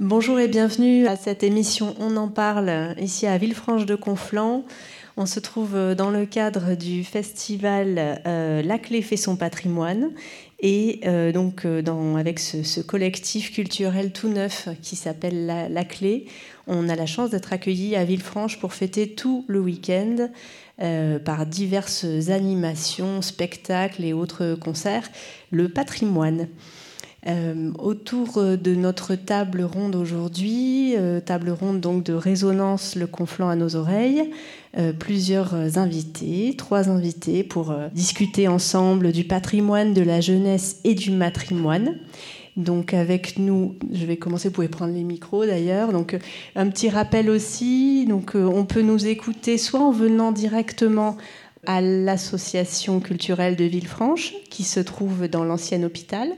Bonjour et bienvenue à cette émission On en parle ici à Villefranche de Conflans. On se trouve dans le cadre du festival euh, La Clé fait son patrimoine et euh, donc euh, avec ce, collectif culturel tout neuf qui s'appelle la, Clé, on a la chance d'être accueillis à Villefranche pour fêter tout le week-end par diverses animations, spectacles et autres concerts, le patrimoine. Euh, autour euh, de notre table ronde aujourd'hui, euh, table ronde donc de résonance le conflant à nos oreilles, plusieurs invités, trois invités pour discuter ensemble du patrimoine, de la jeunesse et du matrimoine. Donc avec nous, je vais commencer, vous pouvez prendre les micros d'ailleurs. Donc un petit rappel aussi, donc on peut nous écouter soit en venant directement à l'association culturelle de Villefranche qui se trouve dans l'ancien hôpital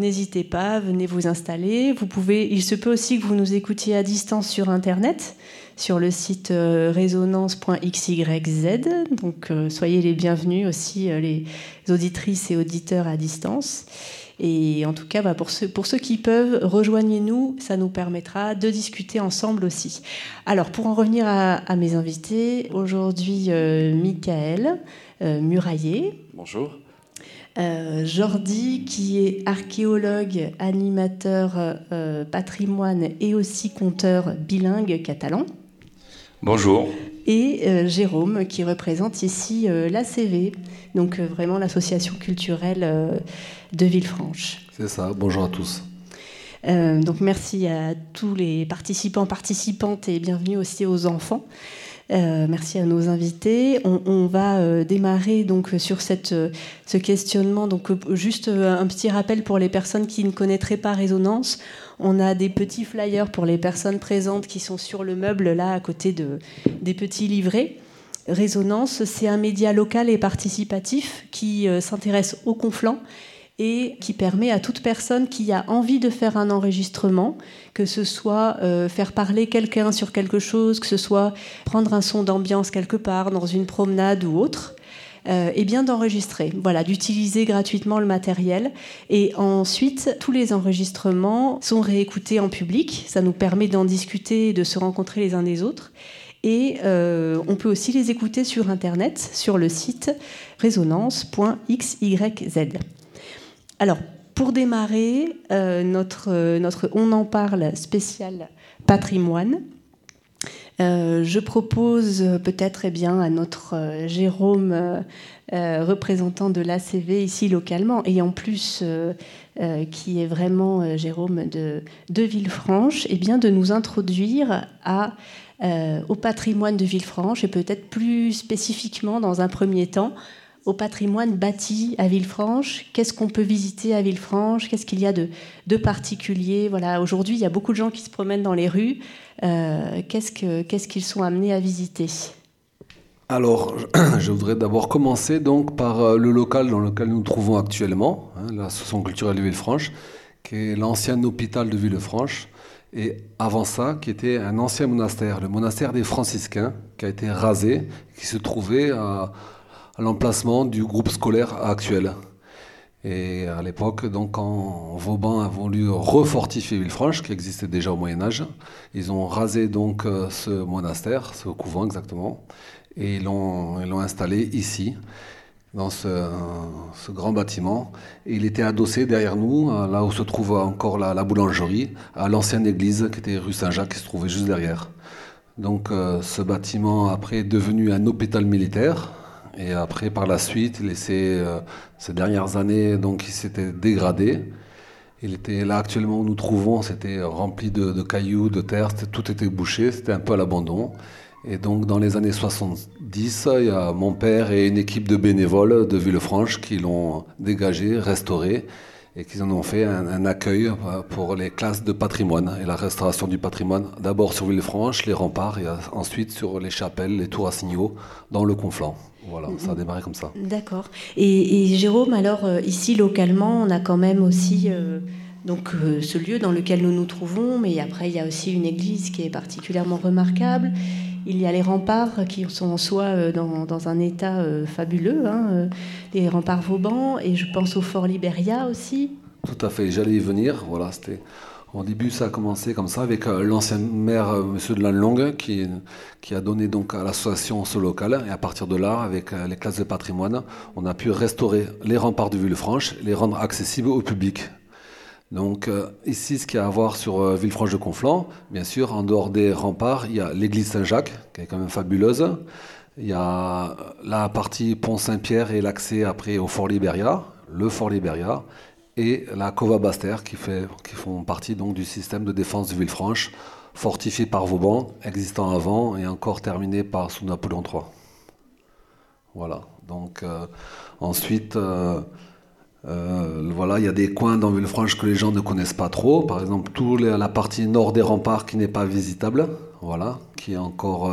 N'hésitez pas, venez vous installer. Vous pouvez, il se peut aussi que vous nous écoutiez à distance sur Internet, sur le site euh, résonance.xyz. Donc euh, soyez les bienvenus aussi, euh, les auditrices et auditeurs à distance. Et en tout cas, bah, pour, ceux, pour ceux qui peuvent, rejoignez-nous, ça nous permettra de discuter ensemble aussi. Alors, pour en revenir à, mes invités, aujourd'hui, Michael Muraillé. Bonjour. Euh, Jordi, qui est archéologue, animateur euh, patrimoine et aussi conteur bilingue catalan. Bonjour. Et euh, Jérôme, qui représente ici l'ACV, donc vraiment l'association culturelle de Villefranche. C'est ça, bonjour à tous. donc merci à tous les participants, participantes et bienvenue aussi aux enfants. Euh, merci à nos invités. On, va euh, démarrer donc sur euh, ce questionnement. Donc juste un petit rappel pour les personnes qui ne connaîtraient pas Résonance. On a des petits flyers pour les personnes présentes qui sont sur le meuble là à côté de, des petits livrets. Résonance, c'est un média local et participatif qui s'intéresse au conflant et qui permet à toute personne qui a envie de faire un enregistrement, que ce soit euh, faire parler quelqu'un sur quelque chose, que ce soit prendre un son d'ambiance quelque part, dans une promenade ou autre, euh, et bien d'enregistrer, voilà, d'utiliser gratuitement le matériel. Et ensuite, tous les enregistrements sont réécoutés en public. Ça nous permet d'en discuter et de se rencontrer les uns des autres. Et euh, on peut aussi les écouter sur Internet, sur le site résonance.xyz. Alors, pour démarrer euh, notre, notre On en parle spécial patrimoine, euh, je propose peut-être eh bien, à notre euh, Jérôme, représentant de l'ACV ici localement, et en plus qui est vraiment Jérôme de, Villefranche, eh bien, de nous introduire au patrimoine de Villefranche et peut-être plus spécifiquement dans un premier temps au patrimoine bâti à Villefranche. Qu'est-ce qu'on peut visiter à Villefranche? Qu'est-ce qu'il y a de, particulier? Voilà, aujourd'hui, il y a beaucoup de gens qui se promènent dans les rues. Euh, qu'est-ce qu'ils sont amenés à visiter? Alors, je voudrais d'abord commencer donc par euh, le local dans lequel nous nous trouvons actuellement, hein, l'association culturelle de Villefranche, qui est l'ancien hôpital de Villefranche, et avant ça, qui était un ancien monastère, le monastère des franciscains, qui a été rasé, qui se trouvait à, l'emplacement du groupe scolaire actuel. Et à l'époque, donc, quand Vauban a voulu refortifier Villefranche, qui existait déjà au Moyen Âge, ils ont rasé donc euh, ce monastère, ce couvent exactement, et ils l'ont installé ici, dans ce, grand bâtiment. Et il était adossé derrière nous, là où se trouve encore la, la boulangerie, à l'ancienne église qui était rue Saint-Jacques, qui se trouvait juste derrière. Donc euh, ce bâtiment après est devenu un hôpital militaire et après, par la suite, euh, ces dernières années, donc, il s'était dégradé. Il était là actuellement où nous trouvons, c'était rempli de, cailloux, de terre, tout était bouché, c'était un peu à l'abandon. Et donc dans les années 70, il y a mon père et une équipe de bénévoles de Villefranche qui l'ont dégagé, restauré et qui en ont fait un, accueil euh, pour les classes de patrimoine et la restauration du patrimoine. D'abord sur Villefranche, les remparts, et ensuite sur les chapelles, les tours à signaux dans le Conflent. Voilà, ça a démarré comme ça. D'accord. Et, Jérôme, alors euh, ici localement, on a quand même aussi euh, donc euh, ce lieu dans lequel nous nous trouvons, mais après il y a aussi une église qui est particulièrement remarquable. Il y a les remparts qui sont en soi dans, dans un état fabuleux, hein, les remparts Vauban, et je pense au fort Libéria aussi. Tout à fait, j'allais y venir. Voilà, c'était Au début, ça a commencé comme ça avec euh, l'ancien maire, euh, Monsieur de Lanlong, qui, a donné donc à l'association ce local. Et à partir de là, avec euh, les classes de patrimoine, on a pu restaurer les remparts de Villefranche, les rendre accessibles au public. Donc ici, ce qu'il y a à voir sur Villefranche de Conflans, bien sûr, en dehors des remparts, il y a l'église Saint-Jacques, qui est quand même fabuleuse. Il y a la partie Pont Saint-Pierre et l'accès après au Fort Libéria, le Fort Libéria et la Cova Baster qui, fait, qui font partie donc du système de défense de Villefranche, fortifié par Vauban, existant avant et encore terminé par sous Napoléon III. Voilà. Donc euh, ensuite, euh, euh, voilà, il y a des coins dans Villefranche que les gens ne connaissent pas trop. Par exemple, toute la partie nord des remparts qui n'est pas visitable, voilà, qui est encore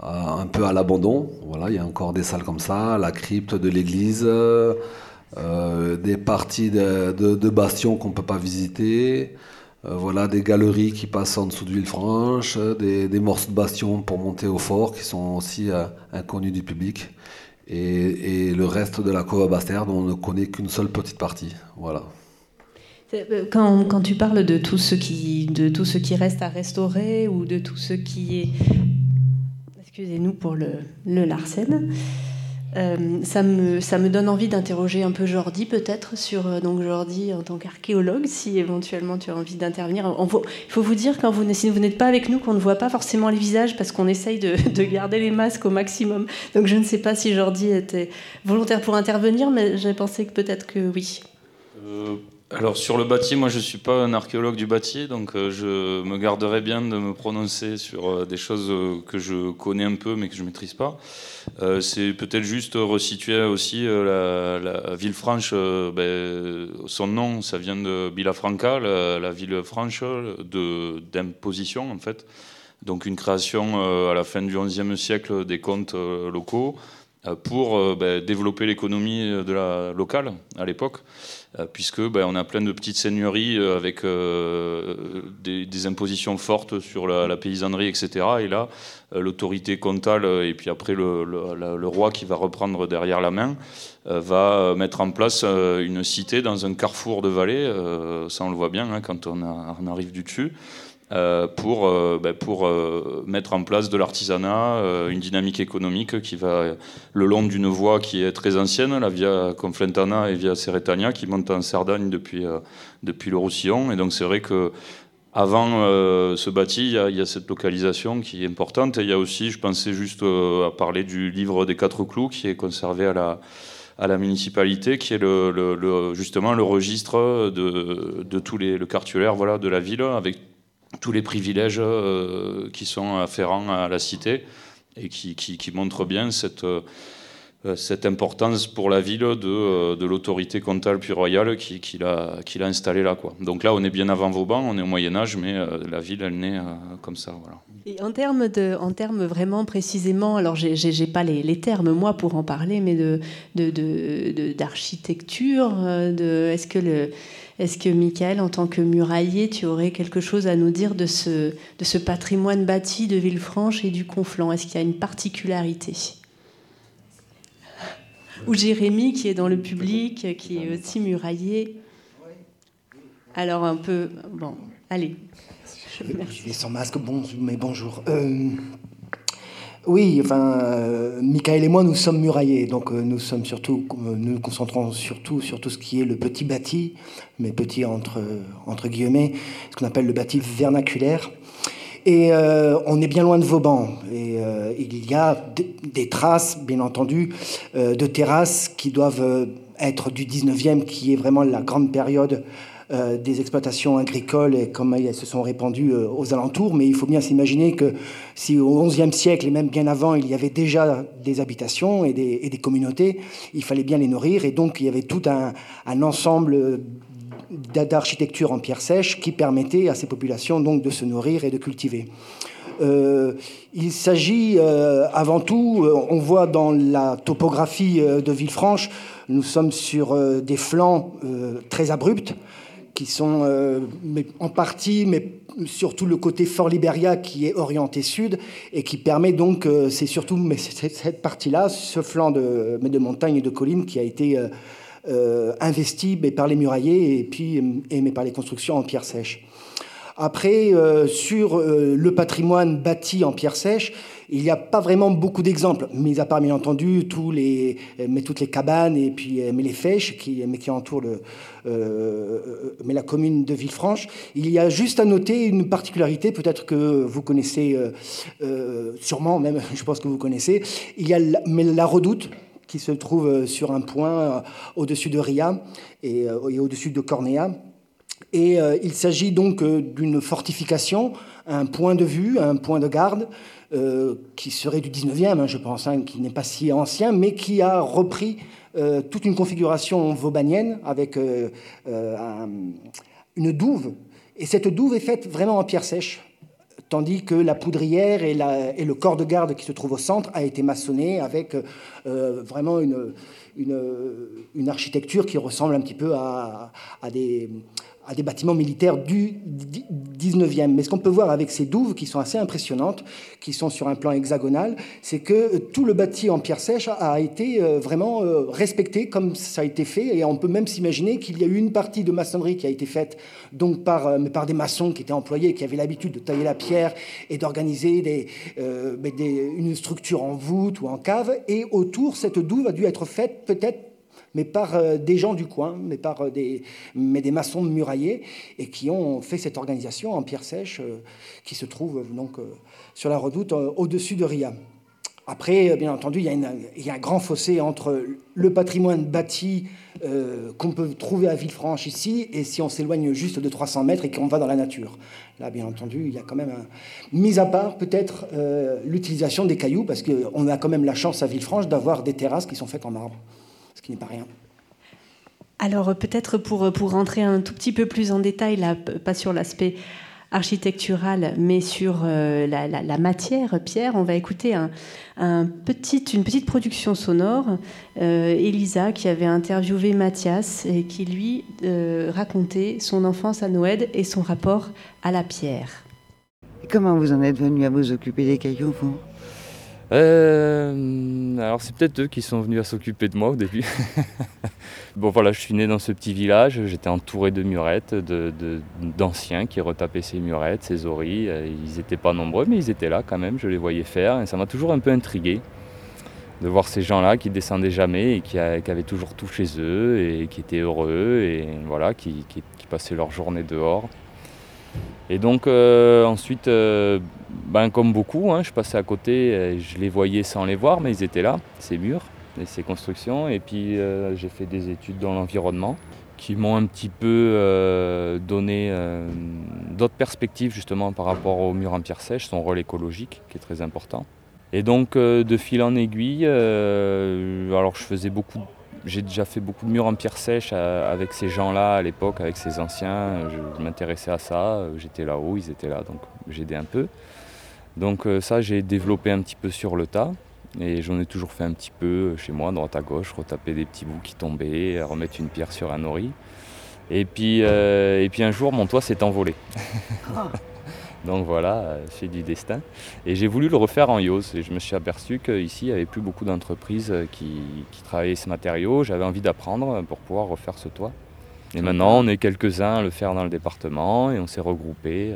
un peu à l'abandon. Voilà, il y a encore des salles comme ça, la crypte de l'église. Euh, des parties de, de, bastions qu'on ne peut pas visiter, euh, voilà, des galeries qui passent en dessous de Villefranche, des, des, morceaux de bastions pour monter au fort qui sont aussi euh, inconnus du public, et, le reste de la Cova Bastère dont on ne connaît qu'une seule petite partie. Voilà. Quand, quand, tu parles de tout, ce qui, de tout ce qui reste à restaurer ou de tout ce qui est... Excusez-nous pour le, le. Euh, ça, me, ça me donne envie d'interroger un peu Jordi peut-être sur euh, donc Jordi en tant qu'archéologue si éventuellement tu as envie d'intervenir. Il faut vous dire quand vous si vous n'êtes pas avec nous qu'on ne voit pas forcément les visages parce qu'on essaye de, de, garder les masques au maximum. Donc je ne sais pas si Jordi était volontaire pour intervenir, mais j'ai pensé que peut-être que oui. Euh, alors sur le bâti, moi je ne suis pas un archéologue du bâti, donc euh, je me garderai bien de me prononcer sur euh, des choses euh, que je connais un peu mais que je ne maîtrise pas. c'est peut-être juste resituer aussi la, ville franche, ben, son nom, ça vient de Villafranca, la, la ville franche d'imposition en fait. Donc une création à la fin du XIe siècle des comptes locaux pour ben, développer l'économie de la locale à l'époque. Euh, puisque ben, on a plein de petites seigneuries euh, avec euh, des, impositions fortes sur la, paysannerie, etc. Et là, l'autorité comtale et puis après le, roi qui va reprendre derrière la main va mettre en place une cité dans un carrefour de vallée. ça, on le voit bien hein, quand on, on, arrive du dessus. Euh, pour, euh, ben, pour euh, mettre en place de l'artisanat, une dynamique économique qui va le long d'une voie qui est très ancienne, la via Conflentana et via Cerretania, qui monte en Cerdagne depuis, depuis le Roussillon. Et donc c'est vrai que avant ce bâti, il y, a, cette localisation qui est importante. Et il y a aussi, je pensais juste à parler du livre des quatre clous qui est conservé à la, à la municipalité, qui est le, justement le registre de, de tous les le cartulaire voilà, de la ville, avec tous les privilèges euh, qui sont afférents à la cité et qui, qui, montrent bien cette, euh, cette importance pour la ville de, euh, de l'autorité comtale puis royale qui, qui l'a installée là. Quoi. Donc là, on est bien avant Vauban, on est au Moyen Âge, mais la ville, elle naît comme ça. Voilà. Et en termes, de, en termes vraiment précisément, alors j'ai pas les, termes moi pour en parler, mais d'architecture, de, de, est-ce que le est-ce que, Michael, en tant que murailler, tu aurais quelque chose à nous dire de ce, patrimoine bâti de Villefranche et du Conflent Est-ce qu'il y a une particularité? Ou Jérémy, qui est dans le public, qui est aussi murailler Alors, un peu. Bon, allez. Je vais sans masque, bon, mais bonjour. Euh, oui, enfin, euh, Michael et moi, nous sommes muraillés, donc euh, nous sommes surtout, euh, nous nous concentrons surtout sur tout ce qui est le petit bâti, mais petit entre, entre guillemets, ce qu'on appelle le bâti vernaculaire. Et on est bien loin de Vauban. Et il y a des traces, bien entendu, de terrasses qui doivent être du 19e, qui est vraiment la grande période des exploitations agricoles et comme elles se sont répandues euh, aux alentours. Mais il faut bien s'imaginer que si au XIe siècle et même bien avant, il y avait déjà des habitations et des, communautés, il fallait bien les nourrir. Et donc il y avait tout un, ensemble d'architecture en pierre sèche qui permettait à ces populations donc de se nourrir et de cultiver. Euh, il s'agit avant tout, on voit dans la topographie de Villefranche, nous sommes sur des flancs très abrupts, qui sont euh, en partie, mais surtout le côté Fort Liberia qui est orienté sud et qui permet donc, euh, c'est surtout mais cette partie-là, ce flanc de, de montagne et de collines qui a été euh, investi mais par les muraillés et puis mais par les constructions en pierre sèche. Après, sur le patrimoine bâti en pierre sèche, il n'y a pas vraiment beaucoup d'exemples, mis à part bien entendu tous les, mais toutes les cabanes et puis mais les fèches qui, qui entourent le, euh, mais la commune de Villefranche. Il y a juste à noter une particularité, peut-être que vous connaissez, euh, euh, sûrement même, je pense que vous connaissez. Il y a la, mais la redoute qui se trouve sur un point au-dessus de Ria et, et au-dessus de Cornéa. Et il s'agit donc d'une fortification, un point de vue, un point de garde euh, qui serait du 19e, hein, je pense, hein, qui n'est pas si ancien, mais qui a repris euh, toute une configuration vaubannienne avec euh, une douve. Et cette douve est faite vraiment en pierre sèche, tandis que la poudrière et, le corps de garde qui se trouve au centre a été maçonné avec vraiment une, architecture qui ressemble un petit peu à des à des bâtiments militaires du 19e. Mais ce qu'on peut voir avec ces douves, qui sont assez impressionnantes, qui sont sur un plan hexagonal, c'est que tout le bâti en pierre sèche a été euh, vraiment euh, respecté comme ça a été fait. Et on peut même s'imaginer qu'il y a eu une partie de maçonnerie qui a été faite donc par, euh, par des maçons qui étaient employés, qui avaient l'habitude de tailler la pierre et d'organiser une structure en voûte ou en cave. Et autour, cette douve a dû être faite peut-être mais par euh, des gens du coin, mais par euh, des, maçons muraillés, et qui ont fait cette organisation en pierre sèche euh, qui se trouve donc sur la redoute au-dessus de Ria. Après, bien entendu, il y, a un grand fossé entre le patrimoine bâti qu'on peut trouver à Villefranche ici, et si on s'éloigne juste de 300 mètres et qu'on va dans la nature. Là, bien entendu, il y a quand même, un... mis à part peut-être l'utilisation des cailloux, parce qu'on a quand même la chance à Villefranche d'avoir des terrasses qui sont faites en marbre qui n'est pas rien. Alors peut-être pour, pour rentrer un tout petit peu plus en détail, là, pas sur l'aspect architectural, mais sur euh, la, matière, Pierre, on va écouter un, un petit, une petite production sonore. Euh, Elisa qui avait interviewé Mathias et qui lui euh, racontait son enfance à Noël et son rapport à la pierre. comment vous en êtes venu à vous occuper des cailloux, vous? Euh, alors c'est peut-être eux qui sont venus à s'occuper de moi au début. bon voilà, je suis né dans ce petit village, j'étais entouré de murettes, d'anciens qui retapaient ces murettes, ces oreilles. Ils n'étaient pas nombreux, mais ils étaient là quand même, je les voyais faire, et ça m'a toujours un peu intrigué de voir ces gens-là qui descendaient jamais et qui, avaient toujours tout chez eux et qui étaient heureux et voilà, qui passaient leur journée dehors. Et donc euh, ensuite, euh, ben, comme beaucoup, hein, je passais à côté, je les voyais sans les voir, mais ils étaient là, ces murs et ces constructions. Et puis euh, j'ai fait des études dans l'environnement qui m'ont un petit peu donné d'autres perspectives justement par rapport aux murs en pierre sèche, son rôle écologique qui est très important. Et donc de fil en aiguille, alors je faisais beaucoup j'ai déjà fait beaucoup de murs en pierre sèche euh, avec ces gens-là à l'époque, avec ces anciens. Je, m'intéressais à ça. Euh, j'étais là-haut, ils étaient là, donc j'aidais un peu. Donc euh, ça, j'ai développé un petit peu sur le tas. Et j'en ai toujours fait un petit peu chez moi, droite à gauche, retaper des petits bouts qui tombaient, remettre une pierre sur un ori. Et puis, et puis un jour, mon toit s'est envolé. Donc voilà, c'est du destin. Et j'ai voulu le refaire en YOS. Et je me suis aperçu qu'ici, il n'y avait plus beaucoup d'entreprises qui, travaillaient ce matériau. J'avais envie d'apprendre pour pouvoir refaire ce toit. Et maintenant, on est quelques-uns à le faire dans le département et on s'est regroupés.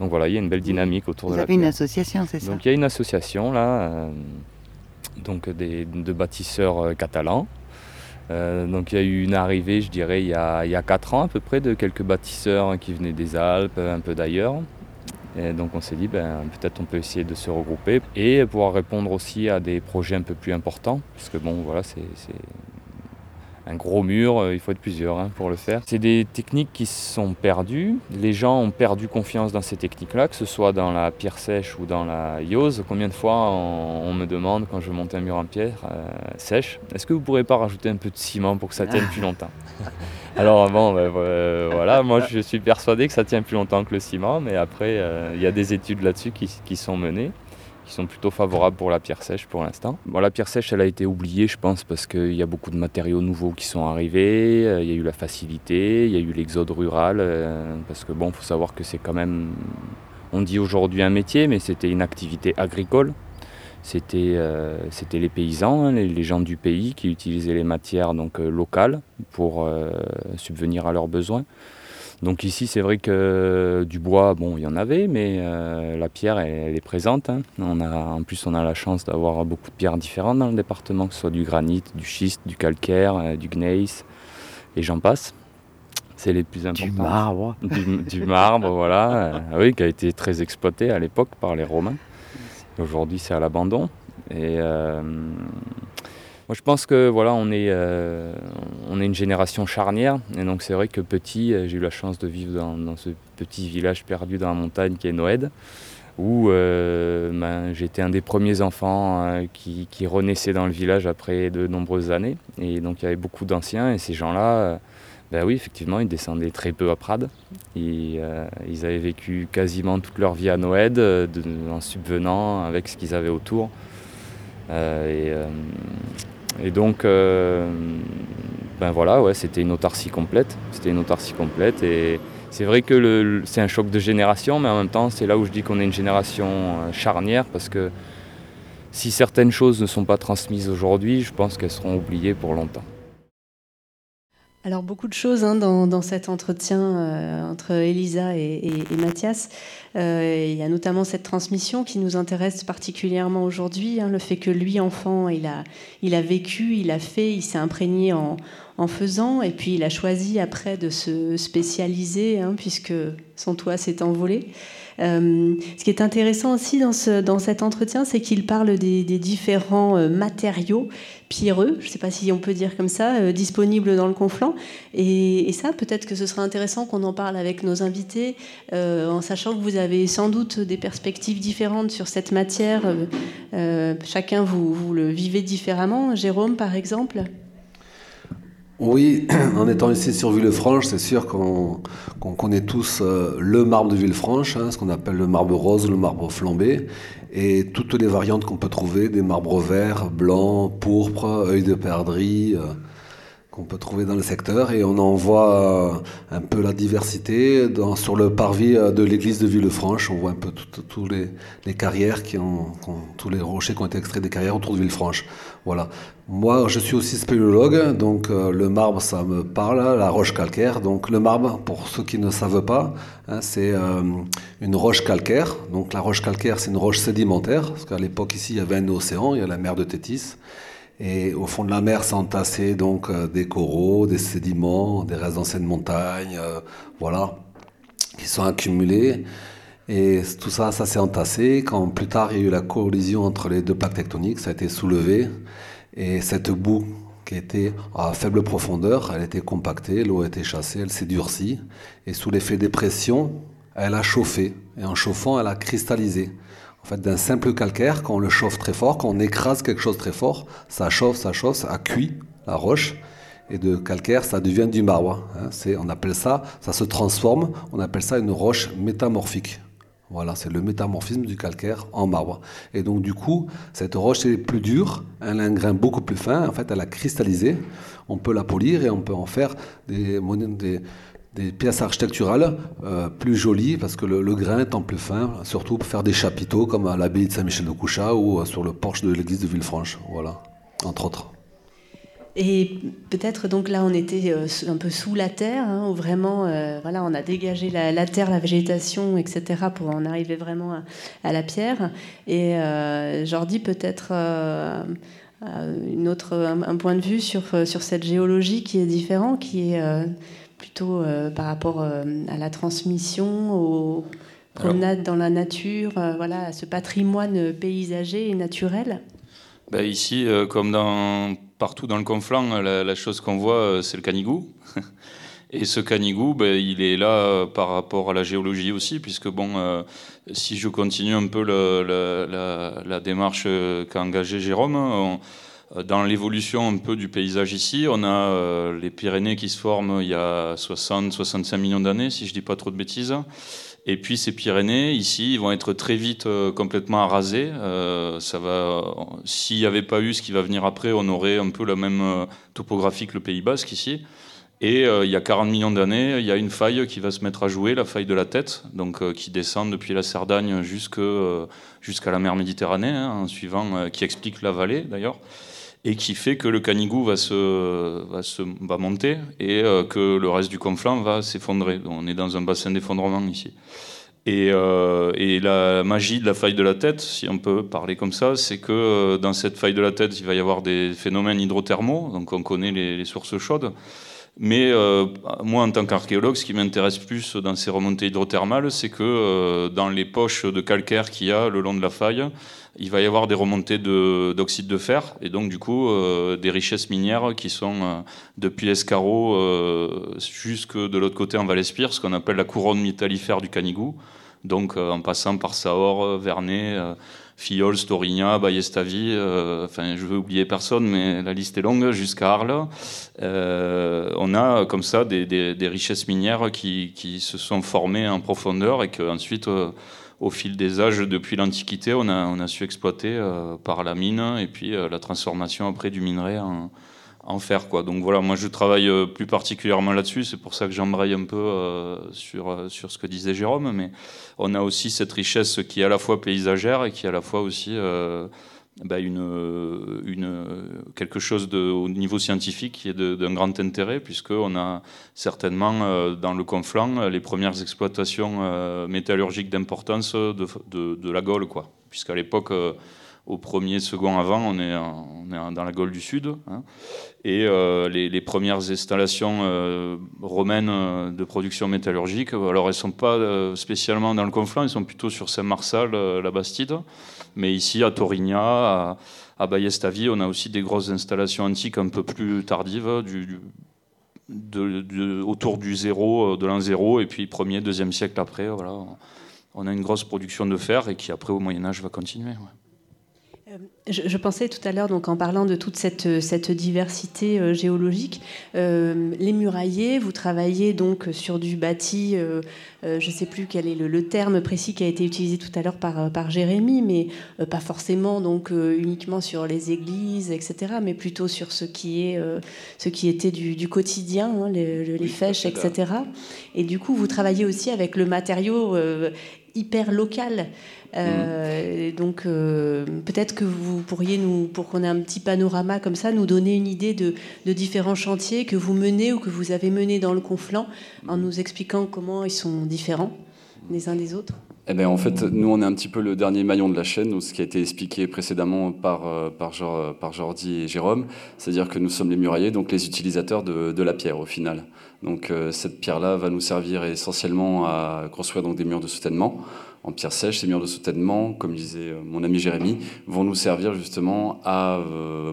Donc voilà, il y a une belle dynamique autour de la Vous avez une association, c'est ça? Donc il y a une association là, euh, donc des, de bâtisseurs euh, catalans. Euh, donc il y a eu une arrivée, je dirais, il y, a, il y a 4 ans à peu près, de quelques bâtisseurs qui venaient des Alpes, un peu d'ailleurs. Et donc on s'est dit, ben, peut-être on peut essayer de se regrouper et pouvoir répondre aussi à des projets un peu plus importants, parce que bon, voilà, c'est un gros mur, euh, il faut être plusieurs hein, pour le faire. C'est des techniques qui sont perdues. Les gens ont perdu confiance dans ces techniques-là, que ce soit dans la pierre sèche ou dans la yose. Combien de fois on, me demande quand je monte un mur en pierre euh, sèche, est-ce que vous ne pourrez pas rajouter un peu de ciment pour que ça tienne plus longtemps? Alors bon, ben, voilà, moi je suis persuadé que ça tient plus longtemps que le ciment, mais après euh, il y a des études là-dessus qui, sont menées qui sont plutôt favorables pour la pierre sèche pour l'instant. Bon, la pierre sèche, elle a été oubliée, je pense, parce qu'il y a beaucoup de matériaux nouveaux qui sont arrivés, euh, il y a eu la facilité, il y a eu l'exode rural, euh, parce que bon, il faut savoir que c'est quand même, on dit aujourd'hui un métier, mais c'était une activité agricole. C'était euh, les paysans, hein, les, gens du pays qui utilisaient les matières donc, locales pour subvenir à leurs besoins. Donc ici, c'est vrai que du bois, bon, il y en avait, mais euh, la pierre, elle, est présente. Hein. On a, en plus, on a la chance d'avoir beaucoup de pierres différentes dans le département, que ce soit du granit, du schiste, du calcaire, euh, du gneiss, et j'en passe. C'est les plus importants. Du marbre. Du, marbre, voilà. Euh, oui, qui a été très exploité à l'époque par les Romains. Aujourd'hui, c'est à l'abandon. Et moi, je pense que voilà, on est, euh, on est une génération charnière. Et donc, c'est vrai que petit, euh, j'ai eu la chance de vivre dans, ce petit village perdu dans la montagne qui est Noëd, où euh, ben, j'étais un des premiers enfants qui, qui, renaissait dans le village après de nombreuses années. Et donc, il y avait beaucoup d'anciens. Et ces gens-là, ben oui, effectivement, ils descendaient très peu à Prades. ils avaient vécu quasiment toute leur vie à Noëd, en subvenant avec ce qu'ils avaient autour. Et donc, euh, ben voilà, ouais, c'était une autarcie complète. C'était une autarcie complète. Et c'est vrai que c'est un choc de génération, mais en même temps, c'est là où je dis qu'on est une génération euh, charnière, parce que si certaines choses ne sont pas transmises aujourd'hui, je pense qu'elles seront oubliées pour longtemps. Alors beaucoup de choses hein, dans, cet entretien euh, entre Elisa et, Mathias. Euh, il y a notamment cette transmission qui nous intéresse particulièrement aujourd'hui, hein, le fait que lui, enfant, il a, il a vécu, il a fait, il s'est imprégné en, faisant, et puis il a choisi après de se spécialiser, hein, puisque son toit s'est envolé. Euh, ce qui est intéressant aussi dans, ce, dans cet entretien, c'est qu'il parle des, différents euh, matériaux pierreux, je ne sais pas si on peut dire comme ça, disponibles dans le conflant. Et, ça, peut-être que ce serait intéressant qu'on en parle avec nos invités, en sachant que vous avez sans doute des perspectives différentes sur cette matière. chacun, vous, vous le vivez différemment. Jérôme, par exemple? Oui, en étant ici sur Villefranche, c'est sûr qu'on connaît tous euh, le marbre de Villefranche, hein, ce qu'on appelle le marbre rose, le marbre flambé, et toutes les variantes qu'on peut trouver, des marbres verts, blancs, pourpres, œil de perdrix. Qu'on peut trouver dans le secteur et on en voit euh, un peu la diversité sur le parvis euh, de l'église de Villefranche. On voit un peu tous les, les, carrières qui ont, tous les rochers qui ont été extraits des carrières autour de Villefranche. Voilà. Moi, je suis aussi spéléologue, donc euh, le marbre, ça me parle, la roche calcaire. Donc le marbre, pour ceux qui ne savent pas, hein, c'est une roche calcaire. Donc la roche calcaire, c'est une roche sédimentaire, parce qu'à l'époque ici, il y avait un océan, il y a la mer de Tétis. Et au fond de la mer s'entassaient donc euh, des coraux, des sédiments, des restes d'anciennes montagnes, euh, voilà, qui sont accumulés. Et tout ça, ça s'est entassé. Quand plus tard il y a eu la collision entre les deux plaques tectoniques, ça a été soulevé. Et cette boue qui était à faible profondeur, elle était compactée, l'eau a été chassée, elle s'est durcie. Et sous l'effet des pressions, elle a chauffé. Et en chauffant, elle a cristallisé. En fait, d'un simple calcaire, quand on le chauffe très fort, quand on écrase quelque chose très fort, ça chauffe, ça chauffe, ça cuit la roche. Et de calcaire, ça devient du marbre. Hein. On appelle ça, ça se transforme, on appelle ça une roche métamorphique. Voilà, c'est le métamorphisme du calcaire en marbre. Et donc, du coup, cette roche est plus dure, elle a un grain beaucoup plus fin. En fait, elle a cristallisé. On peut la polir et on peut en faire des, des, des pièces architecturales euh, plus jolies parce que le, grain étant plus fin, surtout pour faire des chapiteaux comme à l'abbaye de Saint-Michel de Couchat ou euh, sur le porche de l'église de Villefranche, voilà, entre autres. Et peut-être donc là on était euh, un peu sous la terre, hein, où vraiment voilà on a dégagé la, terre, la végétation, etc. pour en arriver vraiment à, la pierre. Et Jordi peut-être une autre un, point de vue sur sur cette géologie qui est différent, qui est plutôt euh, par rapport euh, à la transmission, aux promenades dans la nature, euh, voilà, à ce patrimoine paysager et naturel ben Ici, comme partout dans le Conflant, la, chose qu'on voit, c'est le canigou. Et ce canigou, ben, il est là par rapport à la géologie aussi, puisque bon, si je continue un peu la, démarche qu'a engagée Jérôme, euh, dans l'évolution un peu du paysage ici, on a euh, les Pyrénées qui se forment il y a 60-65 millions d'années, si je ne dis pas trop de bêtises. Et puis ces Pyrénées, ici, ils vont être très vite euh, complètement arasés. ça va, s'il n'y avait pas eu ce qui va venir après, on aurait un peu la même topographie que le Pays Basque ici. Et il y a 40 millions d'années, il y a une faille qui va se mettre à jouer, la faille de la tête, donc qui descend depuis la Cerdagne jusqu'à la mer Méditerranée, hein, suivant, qui explique la vallée d'ailleurs. Et qui fait que le canigou va, se, va, monter et euh, que le reste du conflant va s'effondrer. On est dans un bassin d'effondrement ici. Et, euh, et, la magie de la faille de la tête, si on peut parler comme ça, c'est que euh, dans cette faille de la tête, il va y avoir des phénomènes hydrothermaux, donc on connaît les, sources chaudes. Mais moi, en tant qu'archéologue, ce qui m'intéresse plus dans ces remontées hydrothermales, c'est que dans les poches de calcaire qu'il y a le long de la faille, il va y avoir des remontées d'oxyde de, fer, et donc du coup euh, des richesses minières qui sont euh, depuis l'escarreau euh, jusque de l'autre côté en Val-Espire, ce qu'on appelle la couronne métallifère du Canigou, donc en passant par Saor, Vernet Filleul, Storigna, Ballestavi, euh, enfin je veux oublier personne, mais la liste est longue, jusqu'à Arles. Euh, on a comme ça des, richesses minières qui, qui, se sont formées en profondeur et qu'ensuite, euh, au fil des âges, depuis l'Antiquité, on a, on a su exploiter euh, par la mine et puis euh, la transformation après du minerai en, en faire. Quoi. Donc voilà, moi je travaille euh, plus particulièrement là-dessus, c'est pour ça que j'embraye un peu euh, sur, sur ce que disait Jérôme, mais on a aussi cette richesse qui est à la fois paysagère et qui est à la fois aussi bah, une, une, quelque chose au niveau scientifique qui est d'un grand intérêt, puisqu'on a certainement euh, dans le Conflant les premières exploitations euh, métallurgiques d'importance de, la Gaule, puisqu'à l'époque au premier, second avant, on est, on est dans la Gaule du Sud. Hein. Et euh, les, premières installations euh, romaines euh, de production métallurgique, alors elles ne sont pas euh, spécialement dans le conflant, elles sont plutôt sur Saint-Marçal, euh, la Bastide. Mais ici, à Torigna, à, à Ballestavi, on a aussi des grosses installations antiques un peu plus tardives, autour du zéro, de l'an zéro, et puis premier, deuxième siècle après. Voilà. On a une grosse production de fer et qui, après, au Moyen-Âge, va continuer. Je, je, pensais tout à l'heure, donc en parlant de toute cette, cette diversité euh, géologique, euh, les muraillés, vous travaillez donc sur du bâti, euh, je ne sais plus quel est le, le, terme précis qui a été utilisé tout à l'heure par, par Jérémy, mais euh, pas forcément donc euh, uniquement sur les églises, etc., mais plutôt sur ce qui est euh, ce qui était du, du quotidien, hein, les, les, fèches, etc. Et du coup, vous travaillez aussi avec le matériau hyper local. Euh, mmh. Donc euh, peut-être que vous pourriez nous, pour qu'on ait un petit panorama comme ça, nous donner une idée de, de, différents chantiers que vous menez ou que vous avez menés dans le Conflant, en nous expliquant comment ils sont différents les uns des autres. Eh bien, en fait, nous, on est un petit peu le dernier maillon de la chaîne, ce qui a été expliqué précédemment par, euh, par, Jordi et Jérôme, c'est-à-dire que nous sommes les muraillés, donc les utilisateurs de, la pierre au final. Donc euh, cette pierre-là va nous servir essentiellement à construire donc, des murs de soutènement en pierre sèche. Ces murs de soutènement, comme disait euh, mon ami Jérémy, vont nous servir justement à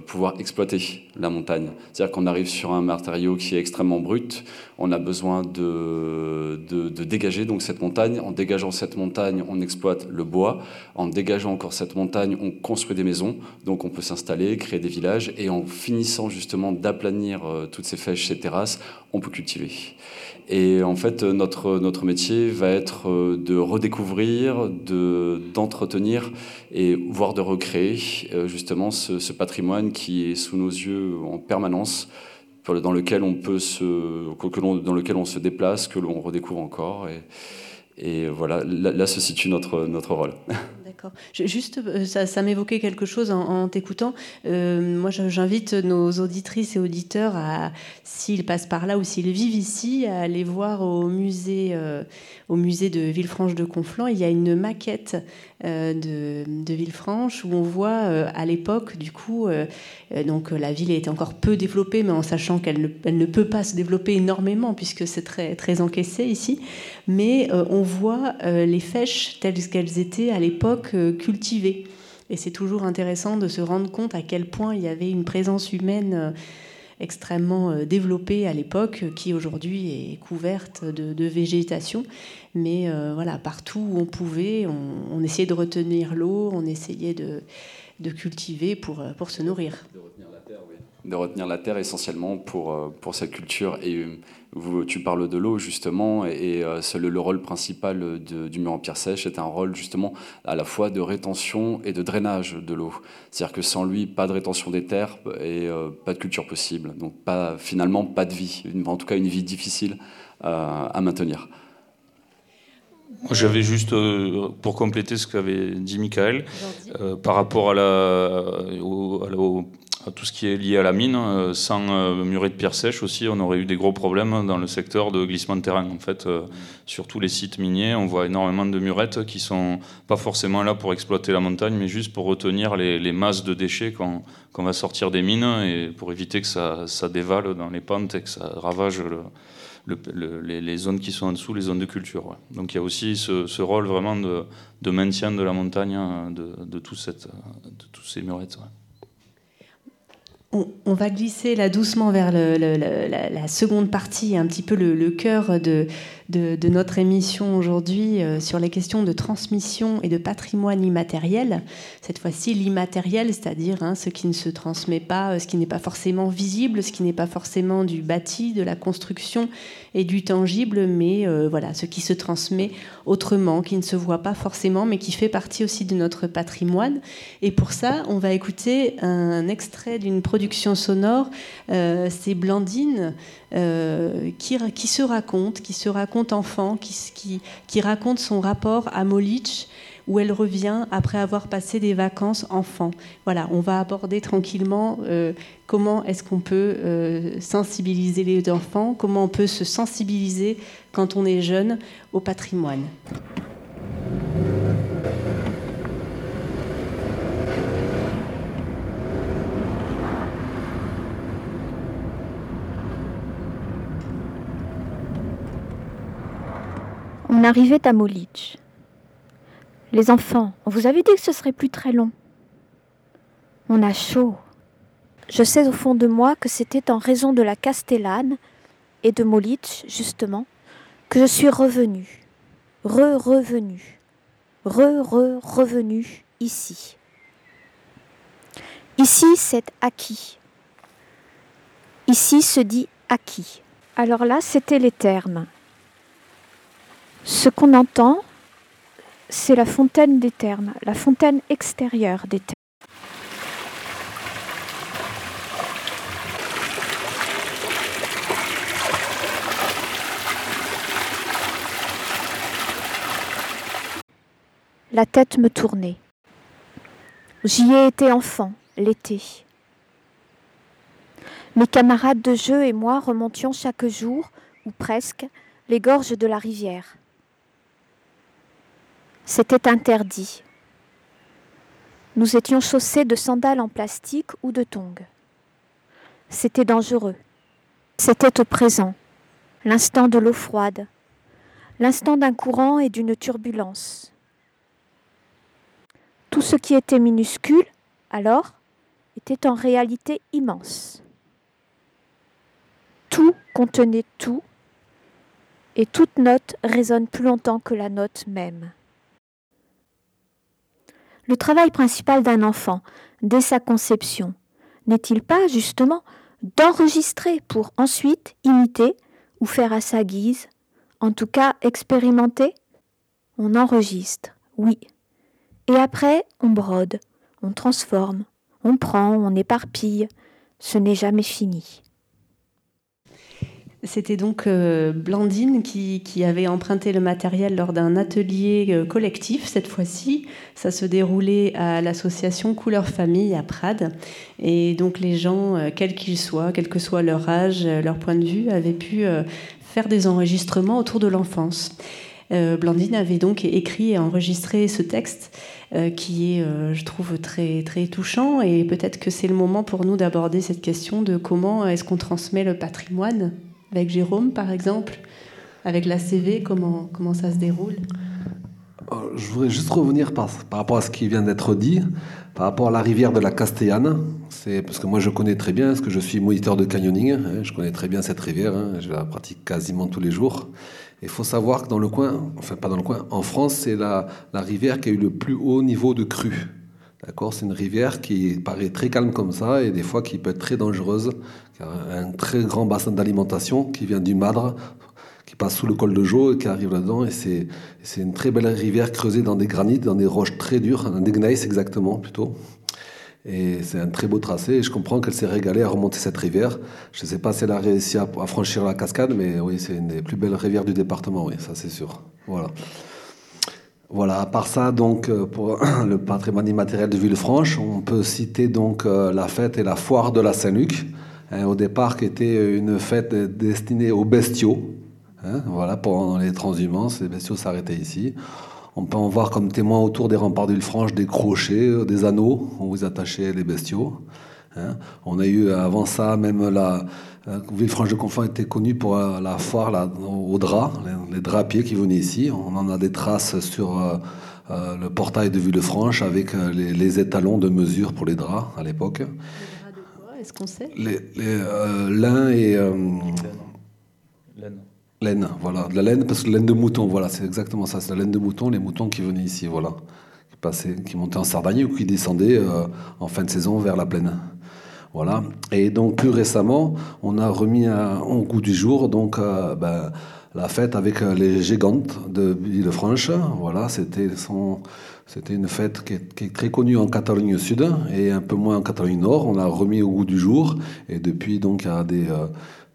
pouvoir exploiter la montagne. C'est-à-dire qu'on arrive sur un matériau qui est extrêmement brut, on a besoin de, de, de, dégager donc cette montagne. En dégageant cette montagne, on exploite le bois. En dégageant encore cette montagne, on construit des maisons. Donc on peut s'installer, créer des villages. Et en finissant justement d'aplanir euh, toutes ces fèches, ces terrasses, on peut cultiver. Et en fait, notre, notre métier va être euh, de redécouvrir, d'entretenir et voire de recréer euh, justement ce, patrimoine qui est sous nos yeux en permanence, dans lequel on peut se, dans lequel on se déplace, que l'on redécouvre encore. Et, et voilà, là, là, se situe notre, notre rôle. Juste, euh, ça, m'évoquait quelque chose en, t'écoutant. Euh, moi, j'invite nos auditrices et auditeurs à, s'ils passent par là ou s'ils vivent ici, à aller voir au musée, euh, au musée de Villefranche de Conflans. Il y a une maquette de, Villefranche où on voit à l'époque, du coup, donc la ville était encore peu développée, mais en sachant qu'elle ne, elle ne peut pas se développer énormément puisque c'est très, très encaissé ici. Mais on voit les fèches telles qu'elles étaient à l'époque cultivées. Et c'est toujours intéressant de se rendre compte à quel point il y avait une présence humaine extrêmement euh, développée à l'époque, qui aujourd'hui est couverte de, végétation. Mais euh, voilà, partout où on pouvait, on, essayait de retenir l'eau, on essayait de, cultiver pour, euh, pour se nourrir. De retenir la terre, oui. De retenir la terre essentiellement pour, pour cette culture. Et vous, tu parles de l'eau justement, et, euh, le, le, rôle principal de, du mur en pierre sèche est un rôle justement à la fois de rétention et de drainage de l'eau. C'est-à-dire que sans lui, pas de rétention des terres et euh, pas de culture possible. Donc pas, finalement, pas de vie, une, en tout cas une vie difficile euh, à maintenir. J'avais juste, euh, pour compléter ce qu'avait dit Michael, euh, par rapport à la, au, à la, au, tout ce qui est lié à la mine. Euh, sans euh, muret de pierre sèche aussi, on aurait eu des gros problèmes dans le secteur de glissement de terrain. En fait, euh, sur tous les sites miniers, on voit énormément de murettes qui sont pas forcément là pour exploiter la montagne, mais juste pour retenir les, masses de déchets qu'on va sortir des mines et pour éviter que ça, dévale dans les pentes et que ça ravage les, zones qui sont en dessous, les zones de culture. Donc il y a aussi ce, rôle vraiment de, maintien de la montagne hein, de, de, tout cette, de tous ces murettes on, va glisser là doucement vers la, seconde partie, un petit peu le, cœur de, notre émission aujourd'hui euh, sur les questions de transmission et de patrimoine immatériel. Cette fois-ci, l'immatériel, c'est-à-dire hein, ce qui ne se transmet pas, euh, ce qui n'est pas forcément visible, ce qui n'est pas forcément du bâti, de la construction et du tangible, mais euh, voilà, ce qui se transmet autrement, qui ne se voit pas forcément, mais qui fait partie aussi de notre patrimoine. Et pour ça, on va écouter un extrait d'une production sonore. C'est Blandine qui, qui, se raconte, qui se raconte enfant, qui, raconte son rapport à Molich où elle revient après avoir passé des vacances enfant. Voilà, on va aborder tranquillement euh, comment est-ce qu'on peut euh, sensibiliser les enfants, comment on peut se sensibiliser quand on est jeune au patrimoine. On arrivait à Molich. Les enfants, on vous avait dit que ce serait plus très long. On a chaud. Je sais au fond de moi que c'était en raison de la Castellane et de Molitch, justement, que je suis revenue, re-revenue, re-re-revenue ici. Ici, c'est acquis. Ici se dit acquis. Alors là, c'était les termes. Ce qu'on entend, c'est la fontaine des termes, la fontaine extérieure des termes. La tête me tournait. J'y ai été enfant, l'été. Mes camarades de jeu et moi remontions chaque jour, ou presque, les gorges de la rivière. C'était interdit. Nous étions chaussés de sandales en plastique ou de tongs. C'était dangereux. C'était au présent, l'instant de l'eau froide, l'instant d'un courant et d'une turbulence. Tout ce qui était minuscule, alors, était en réalité immense. Tout contenait tout, et toute note résonne plus longtemps que la note même. Le travail principal d'un enfant, dès sa conception, n'est-il pas justement d'enregistrer pour ensuite imiter ou faire à sa guise, en tout cas expérimenter? On enregistre, oui. Et après, on brode, on transforme, on prend, on éparpille. Ce n'est jamais fini. C'était donc euh, Blandine qui, avait emprunté le matériel lors d'un atelier euh, collectif cette fois-ci. Ça se déroulait à l'association Couleur Famille à Prades. Et donc les gens, euh, quels qu'ils soient, quel que soit leur âge, leur point de vue, avaient pu faire des enregistrements autour de l'enfance. Blandine avait donc écrit et enregistré ce texte qui est, je trouve, très, très touchant. Et peut-être que c'est le moment pour nous d'aborder cette question de comment est-ce qu'on transmet le patrimoine avec Jérôme, par exemple Avec la CV, comment, comment ça se déroule? Euh, je voudrais juste revenir par, par, rapport à ce qui vient d'être dit, par rapport à la rivière de la Castellane. C'est parce que moi je connais très bien, parce que je suis moniteur de canyoning, hein, je connais très bien cette rivière, hein, je la pratique quasiment tous les jours. Il faut savoir que dans le coin, enfin pas dans le coin, en France, c'est la, la rivière qui a eu le plus haut niveau de crue. D'accord C'est une rivière qui paraît très calme comme ça et des fois qui peut être très dangereuse. Un très grand bassin d'alimentation qui vient du Madre, qui passe sous le col de Jaux et qui arrive là-dedans. Et c'est, c'est une très belle rivière creusée dans des granites, dans des roches très dures, dans des gneiss exactement plutôt. Et c'est un très beau tracé. Et je comprends qu'elle s'est régalée à remonter cette rivière. Je ne sais pas si elle a réussi à, franchir la cascade, mais oui, c'est une des plus belles rivières du département, oui, ça c'est sûr. Voilà. Voilà, à part ça, donc, euh, pour le patrimoine immatériel de Villefranche, on peut citer donc euh, la fête et la foire de la Saint-Luc, hein, au départ qui était une fête destinée aux bestiaux. Hein, voilà, pendant les transhumances, les bestiaux s'arrêtaient ici. On peut en voir comme témoin autour des remparts de Villefranche des crochets, euh, des anneaux où vous attachez les bestiaux. Hein. On a eu avant ça même la, euh, Villefranche de Conflans était connue pour euh, la foire là, aux draps, les, drapiers qui venaient ici. On en a des traces sur euh, le portail de Villefranche avec les, étalons de mesure pour les draps à l'époque. Les draps de quoi? Est-ce qu'on sait? Les, Lin et. laine. Laine, voilà. De la laine, parce que la laine de mouton, voilà, c'est exactement ça. C'est la laine de mouton, les moutons qui venaient ici, voilà. Qui, passaient, qui montaient en Sardaigne ou qui descendaient en fin de saison vers la plaine. Voilà. Et donc plus récemment, on a remis au goût du jour donc euh, ben, la fête avec euh, les gigantes de Villefranche. Voilà, c'était c'était une fête qui est, très connue en Catalogne Sud et un peu moins en Catalogne Nord. On a remis au goût du jour et depuis donc il y a des euh,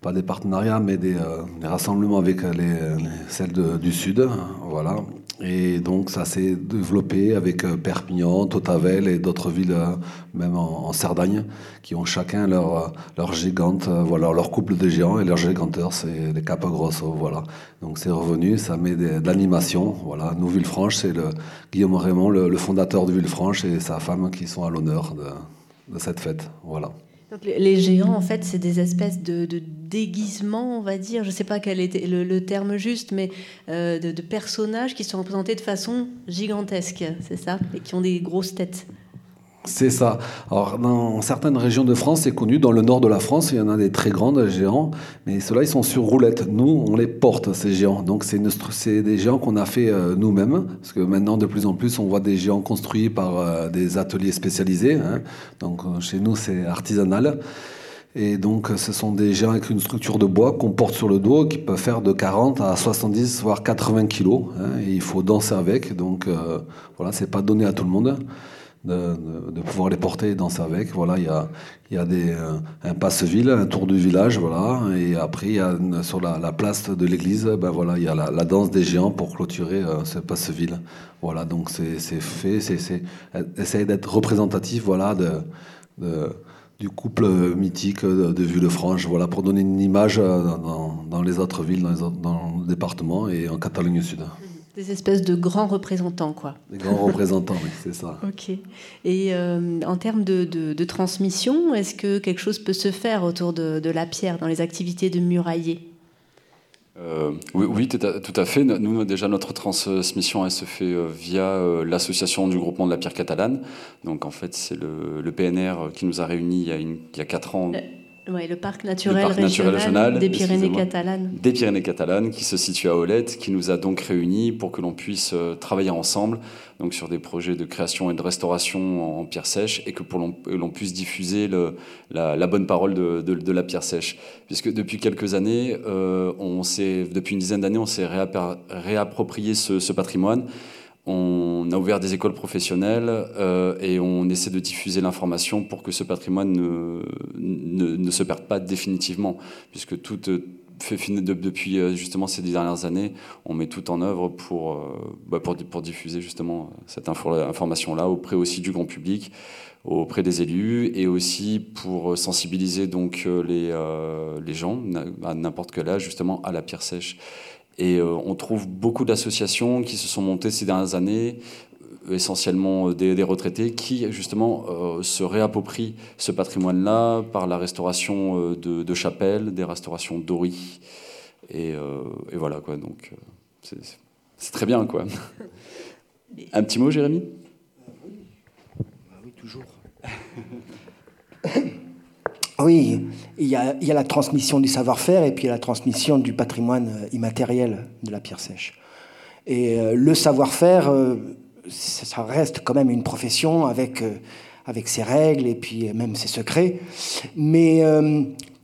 pas des partenariats mais des, rassemblements avec les, celles du Sud. Voilà. Et donc ça s'est développé avec euh, Perpignan, Totavel et d'autres villes, euh, même en, Cerdagne, qui ont chacun leur, euh, leur gigante, voilà, leur couple de géants et leur giganteur, c'est les Capagrosso, voilà. Donc c'est revenu, ça met de, l'animation, voilà. Nous, Villefranche, c'est Guillaume Raymond, le, fondateur de Villefranche et sa femme qui sont à l'honneur de, de cette fête, voilà les géants, en fait, c'est des espèces de, déguisements, on va dire, je ne sais pas quel est le, terme juste, mais euh, de, de, personnages qui sont représentés de façon gigantesque, c'est ça, et qui ont des grosses têtes. C'est ça. Alors, dans certaines régions de France, c'est connu. Dans le nord de la France, il y en a des très grands géants, mais ceux-là, ils sont sur roulette. Nous, on les porte, ces géants. Donc, c'est des géants qu'on a fait euh, nous-mêmes, parce que maintenant, de plus en plus, on voit des géants construits par euh, des ateliers spécialisés. Hein. Donc, euh, chez nous, c'est artisanal. Et donc, ce sont des géants avec une structure de bois qu'on porte sur le dos, qui peuvent faire de 40 à 70, voire 80 kilos. Hein. et il faut danser avec. Donc, voilà, c'est pas donné à tout le monde de, pouvoir les porter et danser avec. Voilà, il y a, y a des, euh, un passe-ville, un tour du village, voilà, et après y a sur la, place de l'église, ben voilà, il y a la, danse des géants pour clôturer euh, ce passe-ville. Voilà, donc c'est fait, c'est essayer d'être représentatif, voilà, de, du couple mythique de, Villefranche, voilà, pour donner une image euh, dans, dans les autres villes, dans, les dans le département et en Catalogne Sud. Des espèces de grands représentants, quoi. Des grands représentants, oui, c'est ça. Ok. Et euh, en termes de, transmission, est-ce que quelque chose peut se faire autour de, la pierre dans les activités de murailler? Euh, oui, tout, à, fait. Nous, déjà, notre transmission, elle se fait euh, via l'association du groupement de la pierre catalane. Donc, en fait, c'est le, PNR qui nous a réunis il y a, il y a 4 ans. Oui, le parc naturel, régional, des Pyrénées catalanes. Des Pyrénées catalanes, qui se situe à Olette, qui nous a donc réunis pour que l'on puisse euh, travailler ensemble donc sur des projets de création et de restauration en pierre sèche et que pour l'on puisse diffuser le, la, bonne parole de, de, la pierre sèche. Puisque depuis quelques années, euh, on depuis une dizaine d'années, on s'est réapproprié ce, ce patrimoine on a ouvert des écoles professionnelles euh, et on essaie de diffuser l'information pour que ce patrimoine ne, ne, se perde pas définitivement, puisque tout euh, fait depuis euh, justement ces dix dernières années, on met tout en œuvre pour, bah, pour, pour, diffuser justement cette information-là auprès aussi du grand public, auprès des élus et aussi pour sensibiliser donc les, les gens à n'importe quel âge justement à la pierre sèche. Et euh, on trouve beaucoup d'associations qui se sont montées ces dernières années, euh, essentiellement euh, des, retraités, qui justement se réapproprient ce patrimoine-là par la restauration de, chapelles, des restaurations d'oris. Et, voilà, quoi. Donc, c'est très bien, quoi. Un petit mot, Jérémy? Oui, toujours. Oui, il y, a, la transmission du savoir-faire et puis il y a la transmission du patrimoine euh, immatériel de la pierre sèche. Et euh, le savoir-faire, euh, ça reste quand même une profession avec, avec ses règles et puis même ses secrets, mais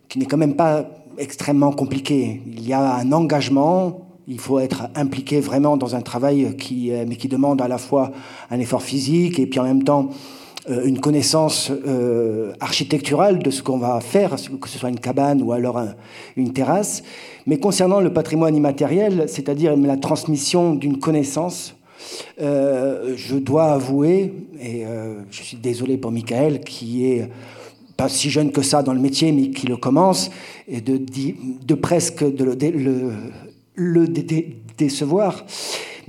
qui n'est quand même pas extrêmement compliqué. Il y a un engagement, il faut être impliqué vraiment dans un travail qui, mais qui demande à la fois un effort physique et puis en même temps une connaissance euh, architecturale de ce qu'on va faire, que ce soit une cabane ou alors une terrasse. Mais concernant le patrimoine immatériel, c'est-à-dire la transmission d'une connaissance, je dois avouer, et je suis désolé pour Michael, qui est pas si jeune que ça dans le métier, mais qui le commence, et de, presque de le, décevoir.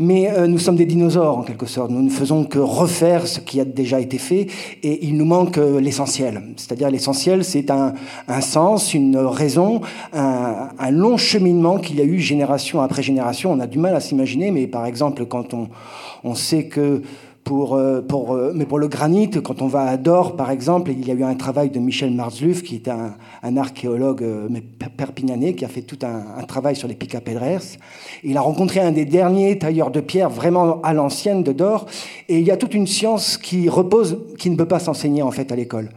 Mais euh, nous sommes des dinosaures en quelque sorte. Nous ne faisons que refaire ce qui a déjà été fait et il nous manque euh, l'essentiel. C'est-à-dire l'essentiel, c'est un, sens, une raison, un, un long cheminement qu'il y a eu génération après génération. On a du mal à s'imaginer, mais par exemple, quand on, on sait que euh, euh, mais pour le granit, quand on va à Dor, par exemple, il y a eu un travail de Michel Marzluf, qui est un, archéologue euh, perpignanais, qui a fait tout un, travail sur les Pica. Il a rencontré un des derniers tailleurs de pierre vraiment à l'ancienne de Dor, et il y a toute une science qui repose, qui ne peut pas s'enseigner en fait à l'école.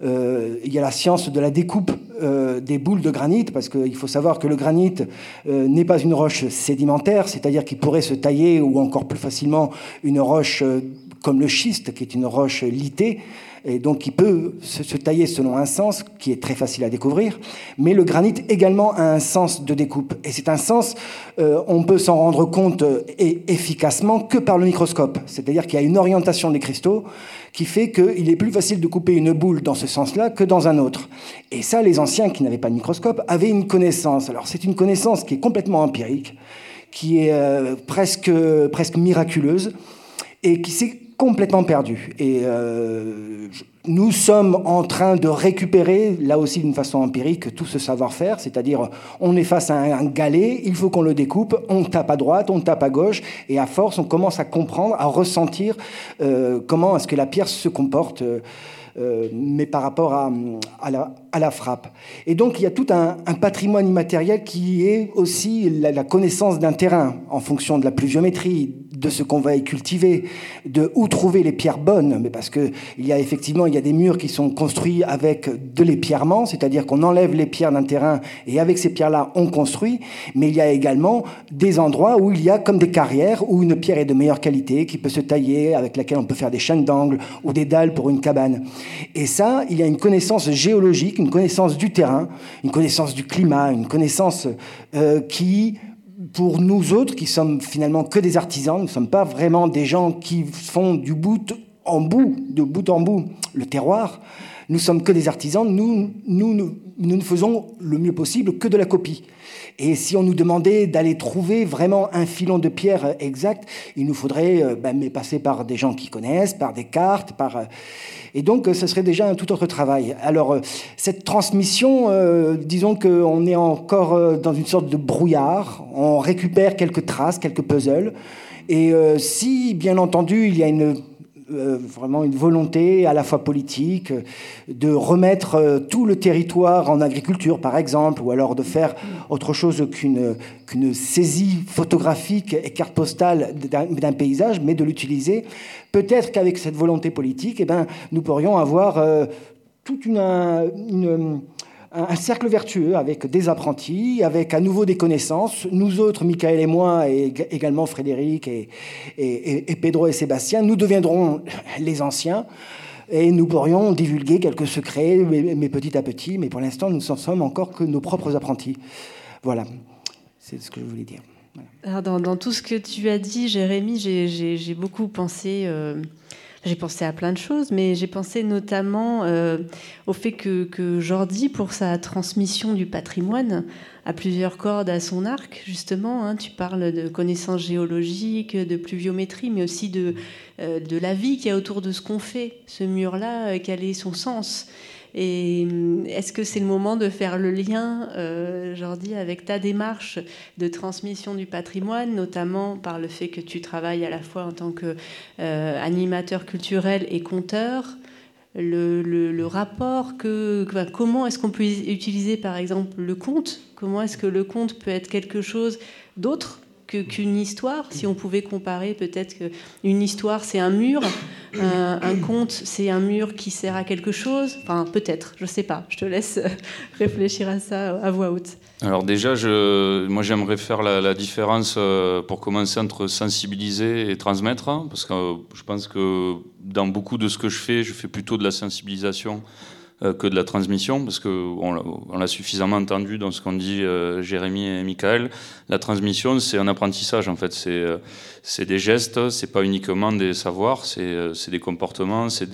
Il y a la science de la découpe euh, des boules de granit, parce qu'il faut savoir que le granit euh, n'est pas une roche sédimentaire, c'est-à-dire qu'il pourrait se tailler, ou encore plus facilement une roche comme le schiste, qui est une roche litée, et donc qui peut se, tailler selon un sens qui est très facile à découvrir, mais le granit également a un sens de découpe. Et c'est un sens, on peut s'en rendre compte efficacement que par le microscope, c'est-à-dire qu'il y a une orientation des cristaux qui fait qu'il est plus facile de couper une boule dans ce sens-là que dans un autre. Et ça, les anciens qui n'avaient pas de microscope avaient une connaissance. Alors c'est une connaissance qui est complètement empirique, qui est euh, presque, presque miraculeuse, et qui s'est complètement perdu. Et euh, nous sommes en train de récupérer, là aussi d'une façon empirique, tout ce savoir-faire, c'est-à-dire on est face à un, galet, il faut qu'on le découpe, on tape à droite, on tape à gauche, et à force, on commence à comprendre, à ressentir euh, comment est-ce que la pierre se comporte. Euh, mais par rapport à, à, la, frappe. Et donc il y a tout un, patrimoine immatériel qui est aussi la, la connaissance d'un terrain en fonction de la pluviométrie, de ce qu'on va y cultiver, de où trouver les pierres bonnes, mais parce que il y a effectivement il y a des murs qui sont construits avec de l'épierrement, c'est-à-dire qu'on enlève les pierres d'un terrain et avec ces pierres-là on construit, mais il y a également des endroits où il y a comme des carrières où une pierre est de meilleure qualité, qui peut se tailler, avec laquelle on peut faire des chaînes d'angle ou des dalles pour une cabane. Et ça, il y a une connaissance géologique, une connaissance du terrain, une connaissance du climat, une connaissance euh, qui pour nous autres, qui sommes finalement que des artisans, nous ne sommes pas vraiment des gens qui font du bout en bout, de bout en bout, le terroir. Nous sommes que des artisans, nous, nous, nous, ne faisons le mieux possible que de la copie. Et si on nous demandait d'aller trouver vraiment un filon de pierre exact, il nous faudrait euh, ben, passer par des gens qui connaissent, par des cartes, par... Euh, et donc, ce serait déjà un tout autre travail. Alors, euh, cette transmission, disons qu'on est encore dans une sorte de brouillard. On récupère quelques traces, quelques puzzles. Et si, bien entendu, il y a une euh, vraiment une volonté à la fois politique de remettre euh, tout le territoire en agriculture, par exemple, ou alors de faire autre chose qu'une saisie photographique et carte postale d'un paysage, mais de l'utiliser. Peut-être qu'avec cette volonté politique, eh ben, nous pourrions avoir euh, toute une un cercle vertueux avec des apprentis, avec à nouveau des connaissances. Nous autres, Michael et moi, et également Frédéric et, Pedro et Sébastien, nous deviendrons les anciens et nous pourrions divulguer quelques secrets, mais, petit à petit. Mais pour l'instant, nous ne sommes encore que nos propres apprentis. Voilà, c'est ce que je voulais dire. Dans, tout ce que tu as dit, Jérémy, j'ai beaucoup pensé. Euh, j'ai pensé à plein de choses, mais j'ai pensé notamment euh, au fait que, Jordi, pour sa transmission du patrimoine, a plusieurs cordes à son arc, justement. Hein. tu parles de connaissances géologiques, de pluviométrie, mais aussi de, euh, de la vie qu'il y a autour de ce qu'on fait. Ce mur-là, euh, quel est son sens et hum, est-ce que c'est le moment de faire le lien, euh, Jordi, avec ta démarche de transmission du patrimoine, notamment par le fait que tu travailles à la fois en tant qu'animateur euh, culturel et conteur? Le, rapport comment est-ce qu'on peut utiliser par exemple le conte? Comment est-ce que le conte peut être quelque chose d'autre qu'une histoire. Si on pouvait comparer, peut-être qu'une histoire, c'est un mur, un, conte, c'est un mur qui sert à quelque chose. Enfin, peut-être, je ne sais pas. Je te laisse réfléchir à ça à voix haute. Alors déjà, je, moi j'aimerais faire la, différence euh, pour commencer entre sensibiliser et transmettre, hein, parce que euh, je pense que dans beaucoup de ce que je fais, je fais plutôt de la sensibilisation que de la transmission, parce qu'on l'a suffisamment entendu dans ce qu'ont dit Jérémy et Michael. La transmission, c'est un apprentissage, en fait. C'est des gestes, c'est pas uniquement des savoirs, c'est des comportements, c'est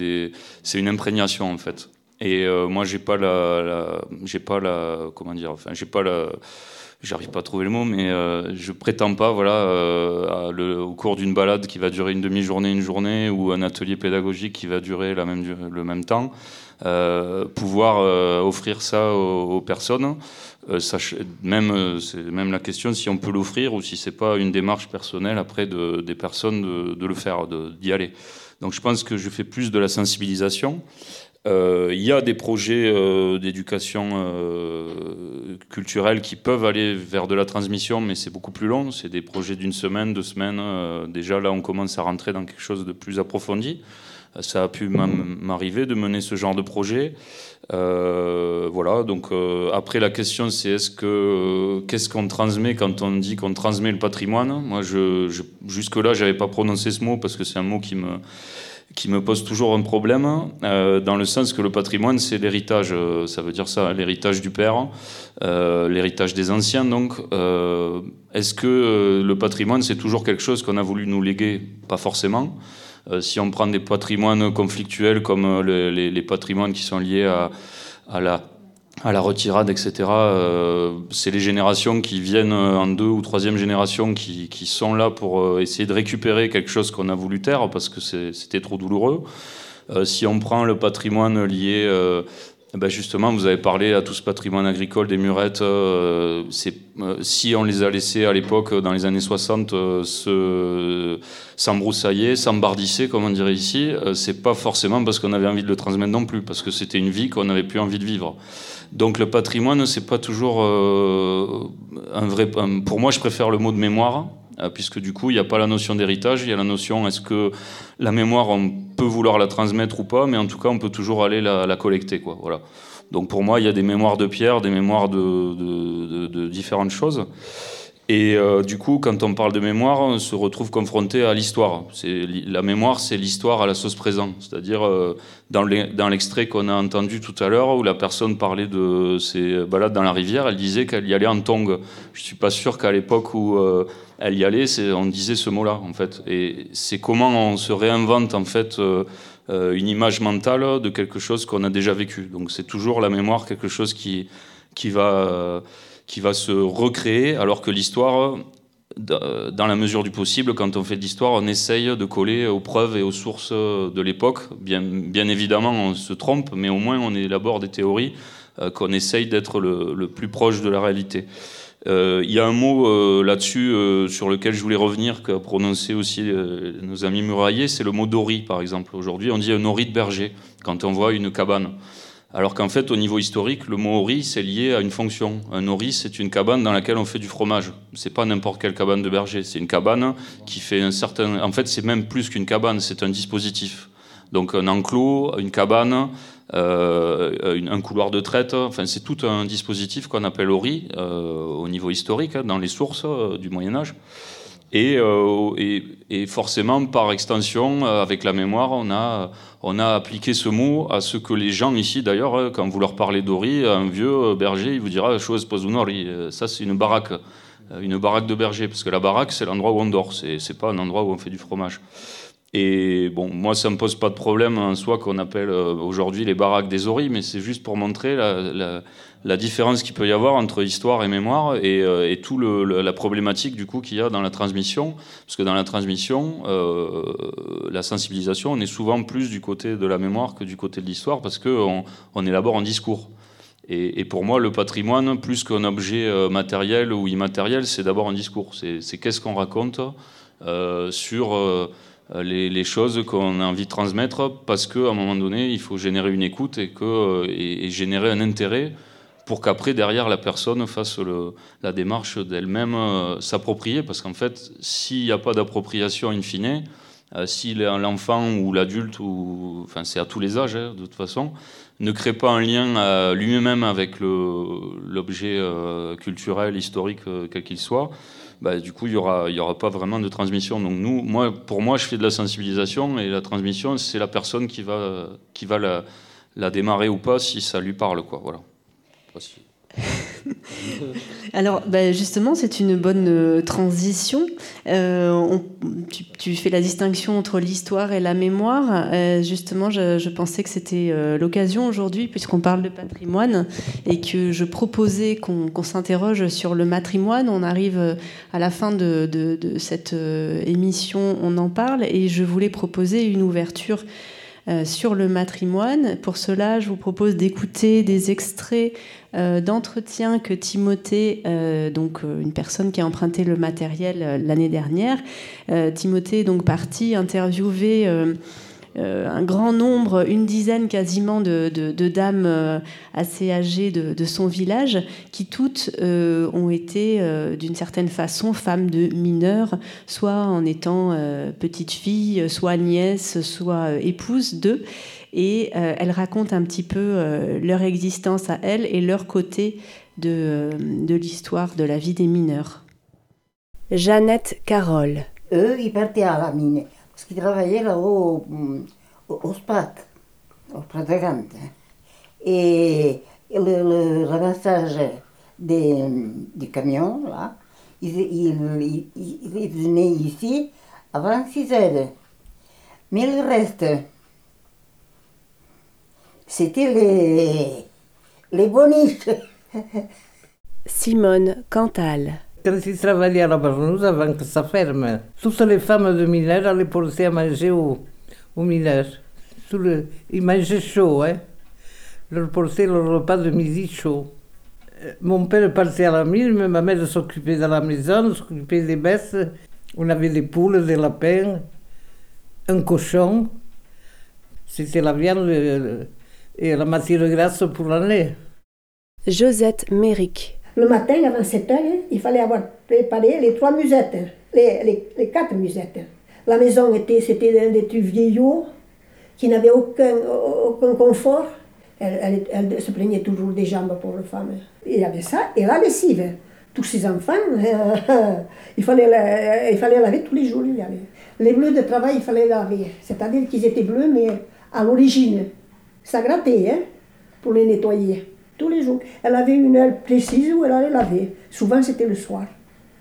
une imprégnation, en fait. Et moi, j'ai pas la, j'ai pas la, comment dire, enfin, j'ai pas la j'arrive pas à trouver le mot, mais euh, je prétends pas, voilà, euh, au cours d'une balade qui va durer une demi-journée, une journée, ou un atelier pédagogique qui va durer la même, le même temps, euh, pouvoir offrir ça aux, personnes. même, c'est même la question si on peut l'offrir ou si c'est pas une démarche personnelle après de, des personnes de, le faire, d'y aller. Donc je pense que je fais plus de la sensibilisation. Euh, il y a des projets euh, d'éducation euh, culturelle qui peuvent aller vers de la transmission, mais c'est beaucoup plus long. C'est des projets d'une semaine, deux semaines. déjà là, on commence à rentrer dans quelque chose de plus approfondi. Ça a pu m'arriver de mener ce genre de projet. voilà. Donc après, la question c'est est-ce que qu'est-ce qu'on transmet quand on dit qu'on transmet le patrimoine? Moi, je, je jusque là, j'avais pas prononcé ce mot parce que c'est un mot qui me qui me pose toujours un problème, euh, dans le sens que le patrimoine, c'est l'héritage, euh, ça veut dire ça, l'héritage du père, euh, l'héritage des anciens. Donc, est-ce que le patrimoine, c'est toujours quelque chose qu'on a voulu nous léguer? Pas forcément. Si on prend des patrimoines conflictuels comme les, les, patrimoines qui sont liés à, la retirade, etc. Euh, c'est les générations qui viennent en deux ou troisième génération qui, sont là pour euh, essayer de récupérer quelque chose qu'on a voulu taire parce que c'était trop douloureux. Euh, si on prend le patrimoine lié, ben justement, vous avez parlé à tout ce patrimoine agricole des murettes. si on les a laissés à l'époque, dans les années 60, se s'embroussailler, s'embardisser, comme on dirait ici, c'est pas forcément parce qu'on avait envie de le transmettre non plus, parce que c'était une vie qu'on n'avait plus envie de vivre. Donc le patrimoine, c'est pas toujours euh, un vrai. pour moi, je préfère le mot de mémoire, euh, puisque du coup, il n'y a pas la notion d'héritage, il y a la notion est-ce que la mémoire, on peut vouloir la transmettre ou pas, mais en tout cas, on peut toujours aller la, collecter, quoi. Voilà. Donc pour moi, il y a des mémoires de pierre, des mémoires de différentes choses. Et euh, du coup, quand on parle de mémoire, on se retrouve confronté à l'histoire. La mémoire, c'est l'histoire à la sauce présent. C'est-à-dire, euh, dans l'extrait qu'on a entendu tout à l'heure, où la personne parlait de ses balades dans la rivière, elle disait qu'elle y allait en tongue. Je ne suis pas sûr qu'à l'époque où euh, elle y allait, on disait ce mot-là, en fait. Et c'est comment on se réinvente, en fait, une image mentale de quelque chose qu'on a déjà vécu. Donc c'est toujours la mémoire, quelque chose qui, qui va qui va se recréer, alors que l'histoire, dans la mesure du possible, quand on fait de l'histoire, on essaye de coller aux preuves et aux sources de l'époque. Bien, bien évidemment, on se trompe, mais au moins on élabore des théories euh, qu'on essaye d'être le, plus proche de la réalité. Euh, il y a un mot euh, là-dessus sur lequel je voulais revenir, qu'a prononcé aussi nos amis muraillés, c'est le mot d'ori, par exemple. Aujourd'hui, on dit un ori de berger quand on voit une cabane. Alors qu'en fait, au niveau historique, le mot ori, c'est lié à une fonction. Un ori, c'est une cabane dans laquelle on fait du fromage. C'est pas n'importe quelle cabane de berger. C'est une cabane qui fait un certain. En fait, c'est même plus qu'une cabane, c'est un dispositif. Donc un enclos, une cabane, euh, un couloir de traite. Enfin, c'est tout un dispositif qu'on appelle ori euh, au niveau historique, hein, dans les sources euh, du Moyen Âge. Euh, et, et, forcément, par extension, euh, avec la mémoire, on a, on a appliqué ce mot à ce que les gens ici, d'ailleurs, euh, quand vous leur parlez d'Ori, un vieux berger, il vous dira chose Ori. Ça, c'est une baraque, une baraque de berger, parce que la baraque, c'est l'endroit où on dort, c'est pas un endroit où on fait du fromage. Et bon, moi, ça me pose pas de problème en soi qu'on appelle aujourd'hui les baraques des oris, mais c'est juste pour montrer la, différence qu'il peut y avoir entre histoire et mémoire et, euh, et tout la problématique du coup qu'il y a dans la transmission. Parce que dans la transmission euh, la sensibilisation on est souvent plus du côté de la mémoire que du côté de l'histoire parce qu'on on élabore un discours. Et, pour moi le patrimoine plus qu'un objet euh, matériel ou immatériel c'est d'abord un discours. C'est qu'est-ce qu'on raconte euh, sur euh, les, les, choses qu'on a envie de transmettre parce qu'à un moment donné il faut générer une écoute et, que, et, et générer un intérêt pour qu'après, derrière, la personne fasse la démarche d'elle-même euh, s'approprier. Parce qu'en fait, s'il n'y a pas d'appropriation in fine, euh, si l'enfant ou l'adulte, ou, enfin c'est à tous les âges hein, de toute façon, ne crée pas un lien euh, lui-même avec l'objet culturel, historique, quel qu'il soit, bah, du coup, il n'y aura, y aura pas vraiment de transmission. Donc nous, moi, pour moi, je fais de la sensibilisation et la transmission, c'est la personne qui va, qui va la, démarrer ou pas si ça lui parle, quoi. Voilà. Alors, bah, justement, c'est une bonne euh, transition. Euh, tu, fais la distinction entre l'histoire et la mémoire. Euh, justement, je, pensais que c'était l'occasion aujourd'hui, puisqu'on parle de patrimoine, et que je proposais qu'on s'interroge sur le matrimoine. On arrive à la fin de, cette émission, on en parle, et je voulais proposer une ouverture sur le matrimoine. Pour cela, je vous propose d'écouter des extraits euh, d'entretiens que Timothée, euh, donc une personne qui a emprunté le matériel l'année dernière, Timothée est donc parti interviewer euh, un grand nombre, une dizaine quasiment de, dames euh, assez âgées de, son village, qui toutes euh, ont été d'une certaine façon femmes de mineurs, soit en étant petites filles, soit nièces, soit épouses d'eux. Et elles racontent un petit peu leur existence à elles et leur côté de, de l'histoire de la vie des mineurs. Jeannette Carole. Eux, ils partaient à la mine parce qu'il travaillait là-haut au, au SPAT, au Pratagante. Et le, le ramassage des, des camions, là, ils, ils, ils, venaient ici avant 6 heures. Mais le reste, c'était les, les boniches. Simone Cantal. Quand ils travaillaient à la Barnouze avant que ça ferme, toutes les femmes de mineurs allaient porter à manger au, aux mineurs. Sous le, ils mangeaient chaud, hein. Leur portait le repas de midi chaud. Euh, mon père partait à la mine, mais ma mère s'occupait de la maison, s'occupait des bêtes. On avait des poules, des lapins, un cochon. C'était la viande euh, et la matière grasse pour l'année. Josette Méric. Le matin, avant 7 heures, il fallait avoir préparé les trois musettes, les, les, les quatre musettes. La maison était, c'était des trucs vieillots qui n'avaient aucun, aucun confort. Elle, elle, se plaignait toujours des jambes, pour les femmes. Il y avait ça, et la lessive. Tous ces enfants, il, fallait il fallait laver tous les jours. Il y avait. Les bleus de travail, il fallait laver. C'est-à-dire qu'ils étaient bleus, mais à l'origine. Ça grattait, hein, pour les nettoyer. Tous les jours. Elle avait une heure précise où elle allait laver. Souvent, c'était le soir.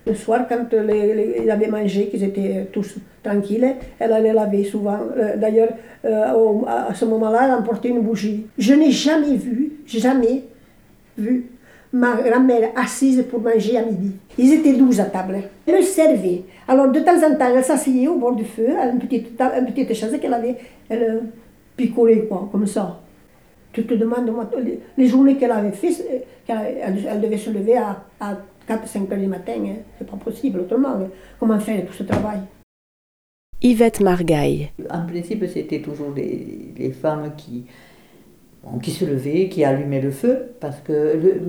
Le soir, quand les, ils avaient mangé, qu'ils étaient tous tranquilles, elle allait laver souvent. Euh, d'ailleurs, euh, à ce moment-là, elle emportait une bougie. Je n'ai jamais vu, jamais vu ma grand-mère assise pour manger à midi. Ils étaient douze à table. Elle servait. Alors, de temps en temps, elle s'asseyait au bord du feu, à une petite, une qu'elle avait. Elle picolait, quoi, comme ça. Tu te demandes, les journées qu'elle avait fait, elle, devait se lever à, à 4-5 heures du matin, hein. c'est pas possible autrement. Hein. Comment faire tout ce travail? Yvette Margaille. En principe, c'était toujours les, femmes qui, qui se levaient, qui allumaient le feu, parce que le,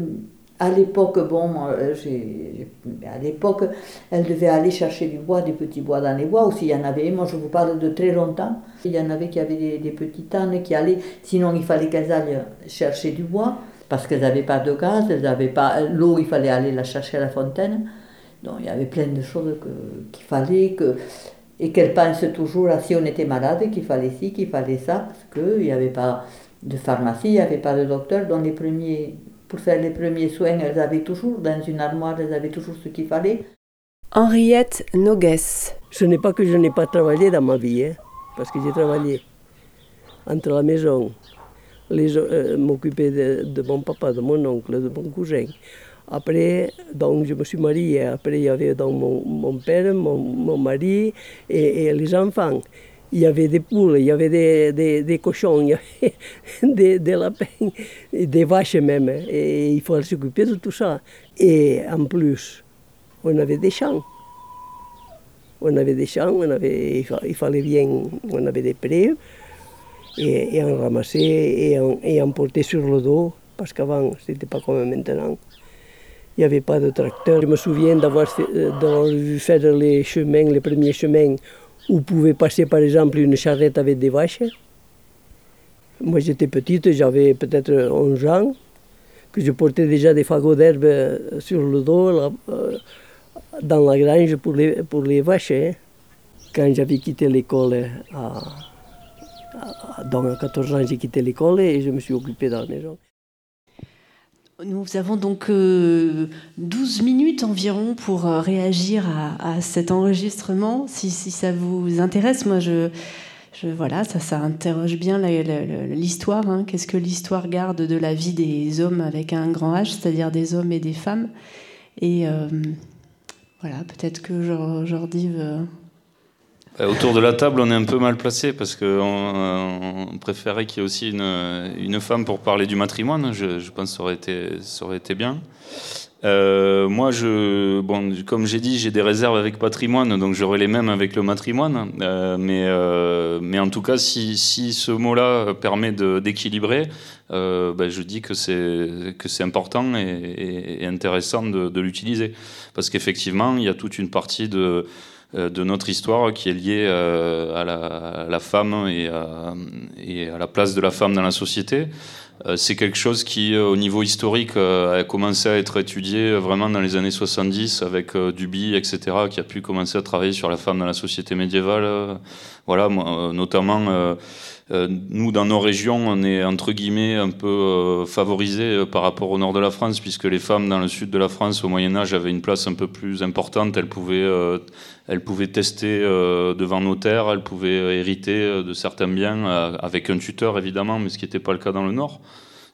à l'époque, bon, à l'époque, elle devait aller chercher du bois, des petits bois dans les bois, aussi il y en avait, moi je vous parle de très longtemps, il y en avait qui avaient des, des petites ânes qui allaient, sinon il fallait qu'elles aillent chercher du bois parce qu'elles n'avaient pas de gaz, elles n'avaient pas l'eau, il fallait aller la chercher à la fontaine. Donc il y avait plein de choses qu'il fallait que et qu'elles pensent toujours à si on était malade qu'il fallait ci, qu'il fallait ça, parce qu'il n'y avait pas de pharmacie, il n'y avait pas de docteur. Donc les premiers, pour faire les premiers soins, elles avaient toujours dans une armoire, elles avaient toujours ce qu'il fallait. Henriette Nogues. Ce n'est pas que je n'ai pas travaillé dans ma vie, hein, parce que j'ai travaillé entre la maison, euh, m'occuper de, mon papa, de mon oncle, de mon cousin. Après, donc, je me suis mariée. Après, il y avait donc mon, père, mon, mari et, les enfants. Il y avait des poules, il y avait des, des, cochons, il y avait des, lapins, des vaches même. Et il fallait s'occuper de tout ça. Et en plus, on avait des champs. On avait des champs, on avait, il fallait bien, on avait des prés et, et en ramasser et en, et en porter sur le dos, parce qu'avant, c'était pas comme maintenant. Il n'y avait pas de tracteur. Je me souviens d'avoir vu faire les chemins, les premiers chemins, où pouvait passer par exemple une charrette avec des vaches. Moi j'étais petite, j'avais peut-être 11 ans, que je portais déjà des fagots d'herbe sur le dos euh, dans la grange pour les, pour les vaches. Hein. Quand j'avais quitté l'école à Donc à 14 ans, j'ai quitté l'école et je me suis occupé dans la maison. Nous avons donc 12 minutes environ pour réagir à, cet enregistrement. Si, ça vous intéresse, moi je, voilà, ça, interroge bien l'histoire. Hein. Qu'est-ce que l'histoire garde de la vie des hommes avec un grand H, c'est-à-dire des hommes et des femmes Et voilà, peut-être que Jordi veut euh, autour de la table, on est un peu mal placé parce qu'on on préférait qu'il y ait aussi une, une, femme pour parler du matrimoine. Je, pense que ça aurait été, ça aurait été bien. Euh, moi, je, bon, comme j'ai dit, j'ai des réserves avec patrimoine, donc j'aurai les mêmes avec le matrimoine. Euh, mais, euh, mais en tout cas, si, si ce mot-là permet d'équilibrer, euh, ben, je dis que c'est important et, et, intéressant de, l'utiliser, parce qu'effectivement, il y a toute une partie de euh, de notre histoire qui est liée euh, à la, femme et à, et à, la place de la femme dans la société. Euh, c'est quelque chose qui, au niveau historique, a commencé à être étudié vraiment dans les années 70 avec Duby, etc., qui a pu commencer à travailler sur la femme dans la société médiévale. Voilà, notamment euh, nous, dans nos régions, on est entre guillemets un peu euh, favorisés euh, par rapport au nord de la France, puisque les femmes dans le sud de la France, au Moyen Âge, avaient une place un peu plus importante. Elles pouvaient, elles pouvaient tester devant notaire, elles pouvaient hériter de certains biens avec un tuteur, évidemment, mais ce qui n'était pas le cas dans le nord.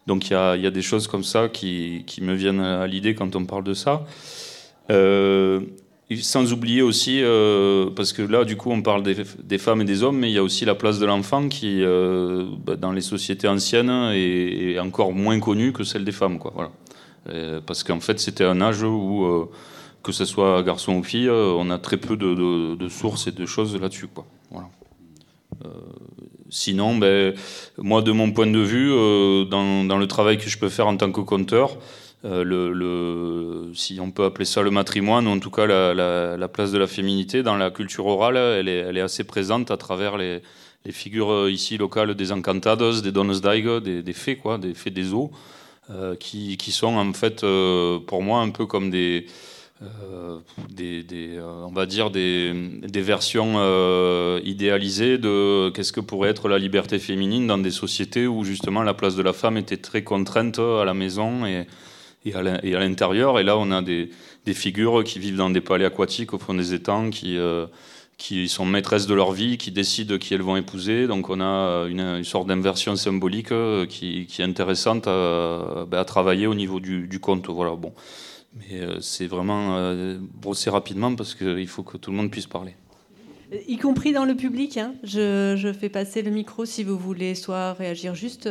Donc il y a, y a, des choses comme ça qui, qui me viennent à l'idée quand on parle de ça. Euh, sans oublier aussi, euh, parce que là, du coup, on parle des, femmes et des hommes, mais il y a aussi la place de l'enfant qui, euh, bah, dans les sociétés anciennes, est, encore moins connue que celle des femmes. Quoi, voilà. Euh, parce qu'en fait, c'était un âge où, que ce soit garçon ou fille, on a très peu de, sources et de choses là-dessus. Quoi. Voilà. sinon, ben, moi, de mon point de vue, dans, dans, le travail que je peux faire en tant que conteur, euh, si on peut appeler ça le matrimoine, ou en tout cas la, place de la féminité dans la culture orale, elle est, assez présente à travers les, figures euh, ici locales des encantados, des donnes des, des fées, des fées des eaux, euh, qui, sont en fait pour moi un peu comme des, on va dire des versions idéalisées de qu'est-ce que pourrait être la liberté féminine dans des sociétés où justement la place de la femme était très contrainte à la maison et et à l'intérieur. Et là, on a des, figures qui vivent dans des palais aquatiques au fond des étangs, qui, euh, qui sont maîtresses de leur vie, qui décident qui elles vont épouser. Donc on a euh, une, sorte d'inversion symbolique euh, qui, est intéressante à, ben, à, travailler au niveau du, du conte. Voilà, bon. Mais c'est vraiment brosser rapidement parce qu'il faut que tout le monde puisse parler. Y compris dans le public. Hein. Je, fais passer le micro si vous voulez soit réagir juste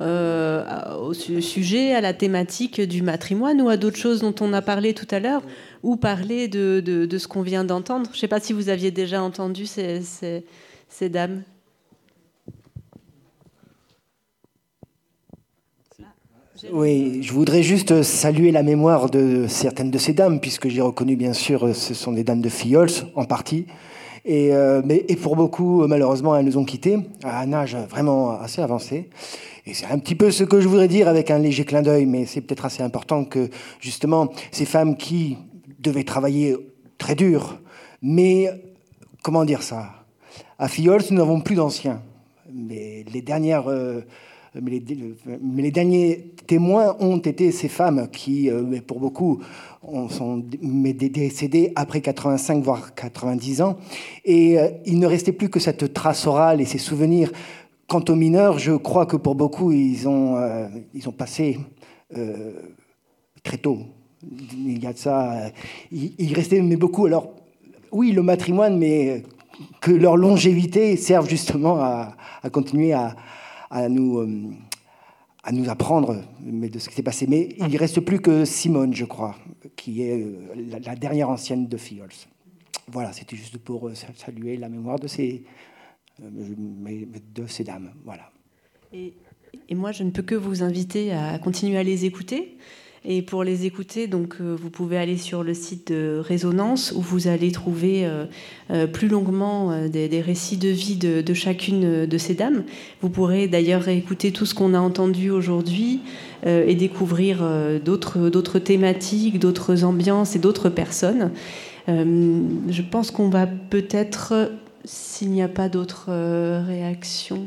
euh, au sujet, à la thématique du matrimoine ou à d'autres choses dont on a parlé tout à l'heure, ou parler de, ce qu'on vient d'entendre. Je ne sais pas si vous aviez déjà entendu ces dames. Oui, je voudrais juste saluer la mémoire de certaines de ces dames, puisque j'ai reconnu bien sûr ce sont des dames de Fiols en partie. Et, euh, mais, pour beaucoup, malheureusement, elles nous ont quittés à un âge vraiment assez avancé. Et c'est un petit peu ce que je voudrais dire avec un léger clin d'œil, mais c'est peut-être assez important que justement ces femmes qui devaient travailler très dur, mais comment dire ça? À Fiols, nous n'avons plus d'anciens. Mais les dernières. Euh, mais les, derniers témoins ont été ces femmes qui, euh, pour beaucoup, sont décédées après 85, voire 90 ans. Et euh, il ne restait plus que cette trace orale et ces souvenirs Quant aux mineurs, je crois que pour beaucoup, ils ont, euh, ils ont passé euh, très tôt. Il y a de ça. Il, restait mais beaucoup. Alors, oui, le matrimoine, mais que leur longévité serve justement à, continuer à, nous, à nous apprendre de ce qui s'est passé. Mais il ne reste plus que Simone, je crois, qui est la, dernière ancienne de Fiols. Voilà, c'était juste pour saluer la mémoire de ces, de ces dames. Voilà. Et, moi, je ne peux que vous inviter à continuer à les écouter. Et pour les écouter, donc, euh, vous pouvez aller sur le site de Résonance où vous allez trouver euh, euh, plus longuement des, récits de vie de, de, chacune de ces dames. Vous pourrez d'ailleurs écouter tout ce qu'on a entendu aujourd'hui et découvrir d'autres thématiques, d'autres ambiances et d'autres personnes. je pense qu'on va peut-être s'il n'y a pas d'autres réactions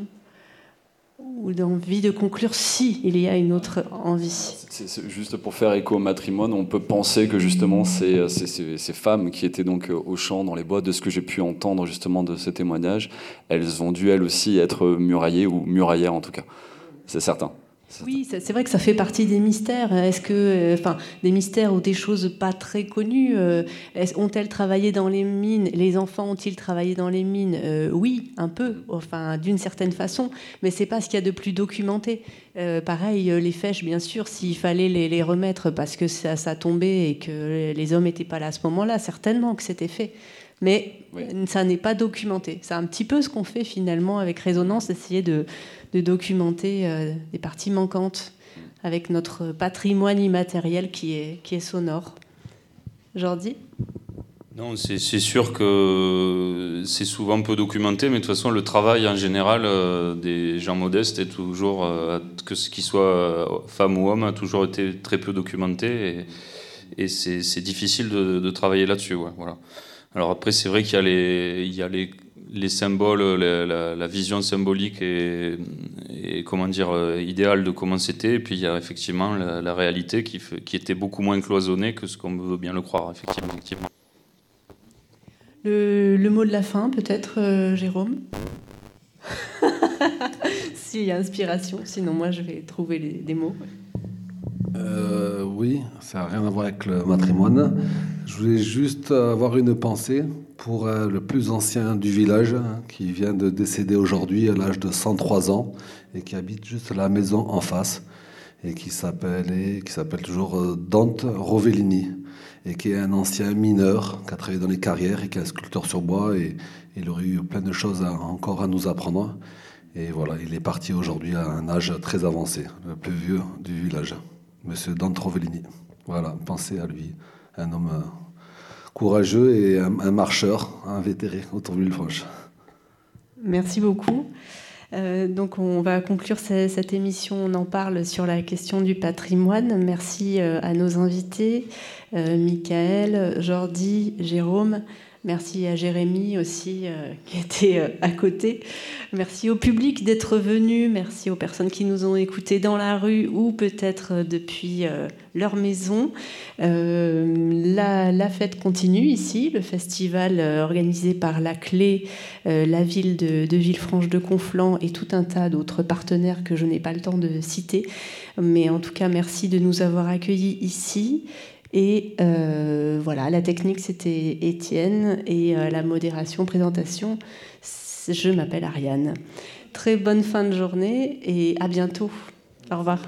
ou d'envie de conclure si il y a une autre envie. C'est juste pour faire écho au matrimoine, on peut penser que justement ces, ces, ces, femmes qui étaient donc au champ dans les bois, de ce que j'ai pu entendre justement de ces témoignages, elles ont dû elles aussi être muraillées ou muraillères en tout cas, c'est certain. Oui, c'est vrai que ça fait partie des mystères. Est-ce que, euh, enfin, des mystères ou des choses pas très connues. Euh, ont-elles travaillé dans les mines? Les enfants ont-ils travaillé dans les mines? Euh, Oui, un peu, enfin, d'une certaine façon, mais c'est pas ce qu'il y a de plus documenté. pareil, les fèches, bien sûr, s'il fallait les, remettre parce que ça, ça tombait et que les hommes n'étaient pas là à ce moment-là, certainement que c'était fait mais ça n'est pas documenté. C'est un petit peu ce qu'on fait finalement avec Résonance, essayer de, de documenter euh, des parties manquantes avec notre patrimoine immatériel qui est, qui est sonore. Jordi? Non, c'est sûr que c'est souvent peu documenté, mais de toute façon, le travail en général euh, des gens modestes est toujours, euh, que ce qui soit femme ou homme, a toujours été très peu documenté et, et c'est difficile de, travailler là-dessus. voilà. Alors après, c'est vrai qu'il y a les, il y a les les symboles, la, vision symbolique et, comment dire euh, idéale de comment c'était. Et puis il y a effectivement la, réalité qui, était beaucoup moins cloisonnée que ce qu'on veut bien le croire. Le, mot de la fin, peut-être, euh, Jérôme? S'il y a inspiration, sinon moi je vais trouver des mots. Euh, oui, ça n'a rien à voir avec le matrimoine. Je voulais juste avoir une pensée pour euh, le plus ancien du village, hein, qui vient de décéder aujourd'hui à l'âge de 103 ans et qui habite juste la maison en face et qui s'appelle toujours euh, Dante Rovellini et qui est un ancien mineur qui a travaillé dans les carrières et qui est un sculpteur sur bois et il aurait eu plein de choses encore à nous apprendre. Et voilà, il est parti aujourd'hui à un âge très avancé, le plus vieux du village, Monsieur Dante Rovellini. Voilà, pensez à lui, un homme euh, courageux et un, marcheur invétéré autour de Villefranche. Merci beaucoup. Euh, donc on va conclure cette, émission. On en parle sur la question du patrimoine. Merci euh, à nos invités, euh, Michael, Jordi, Jérôme. Merci à Jérémy aussi euh, qui était euh, à côté. Merci au public d'être venu. Merci aux personnes qui nous ont écoutés dans la rue ou peut-être euh, depuis leur maison. La, fête continue ici, le festival organisé par La Clé, la ville de, de Villefranche de Conflans et tout un tas d'autres partenaires que je n'ai pas le temps de citer. Mais en tout cas, merci de nous avoir accueillis ici. Et euh, voilà, la technique, c'était Étienne et euh, la modération, présentation, je m'appelle Ariane. Très bonne fin de journée et à bientôt. Au revoir.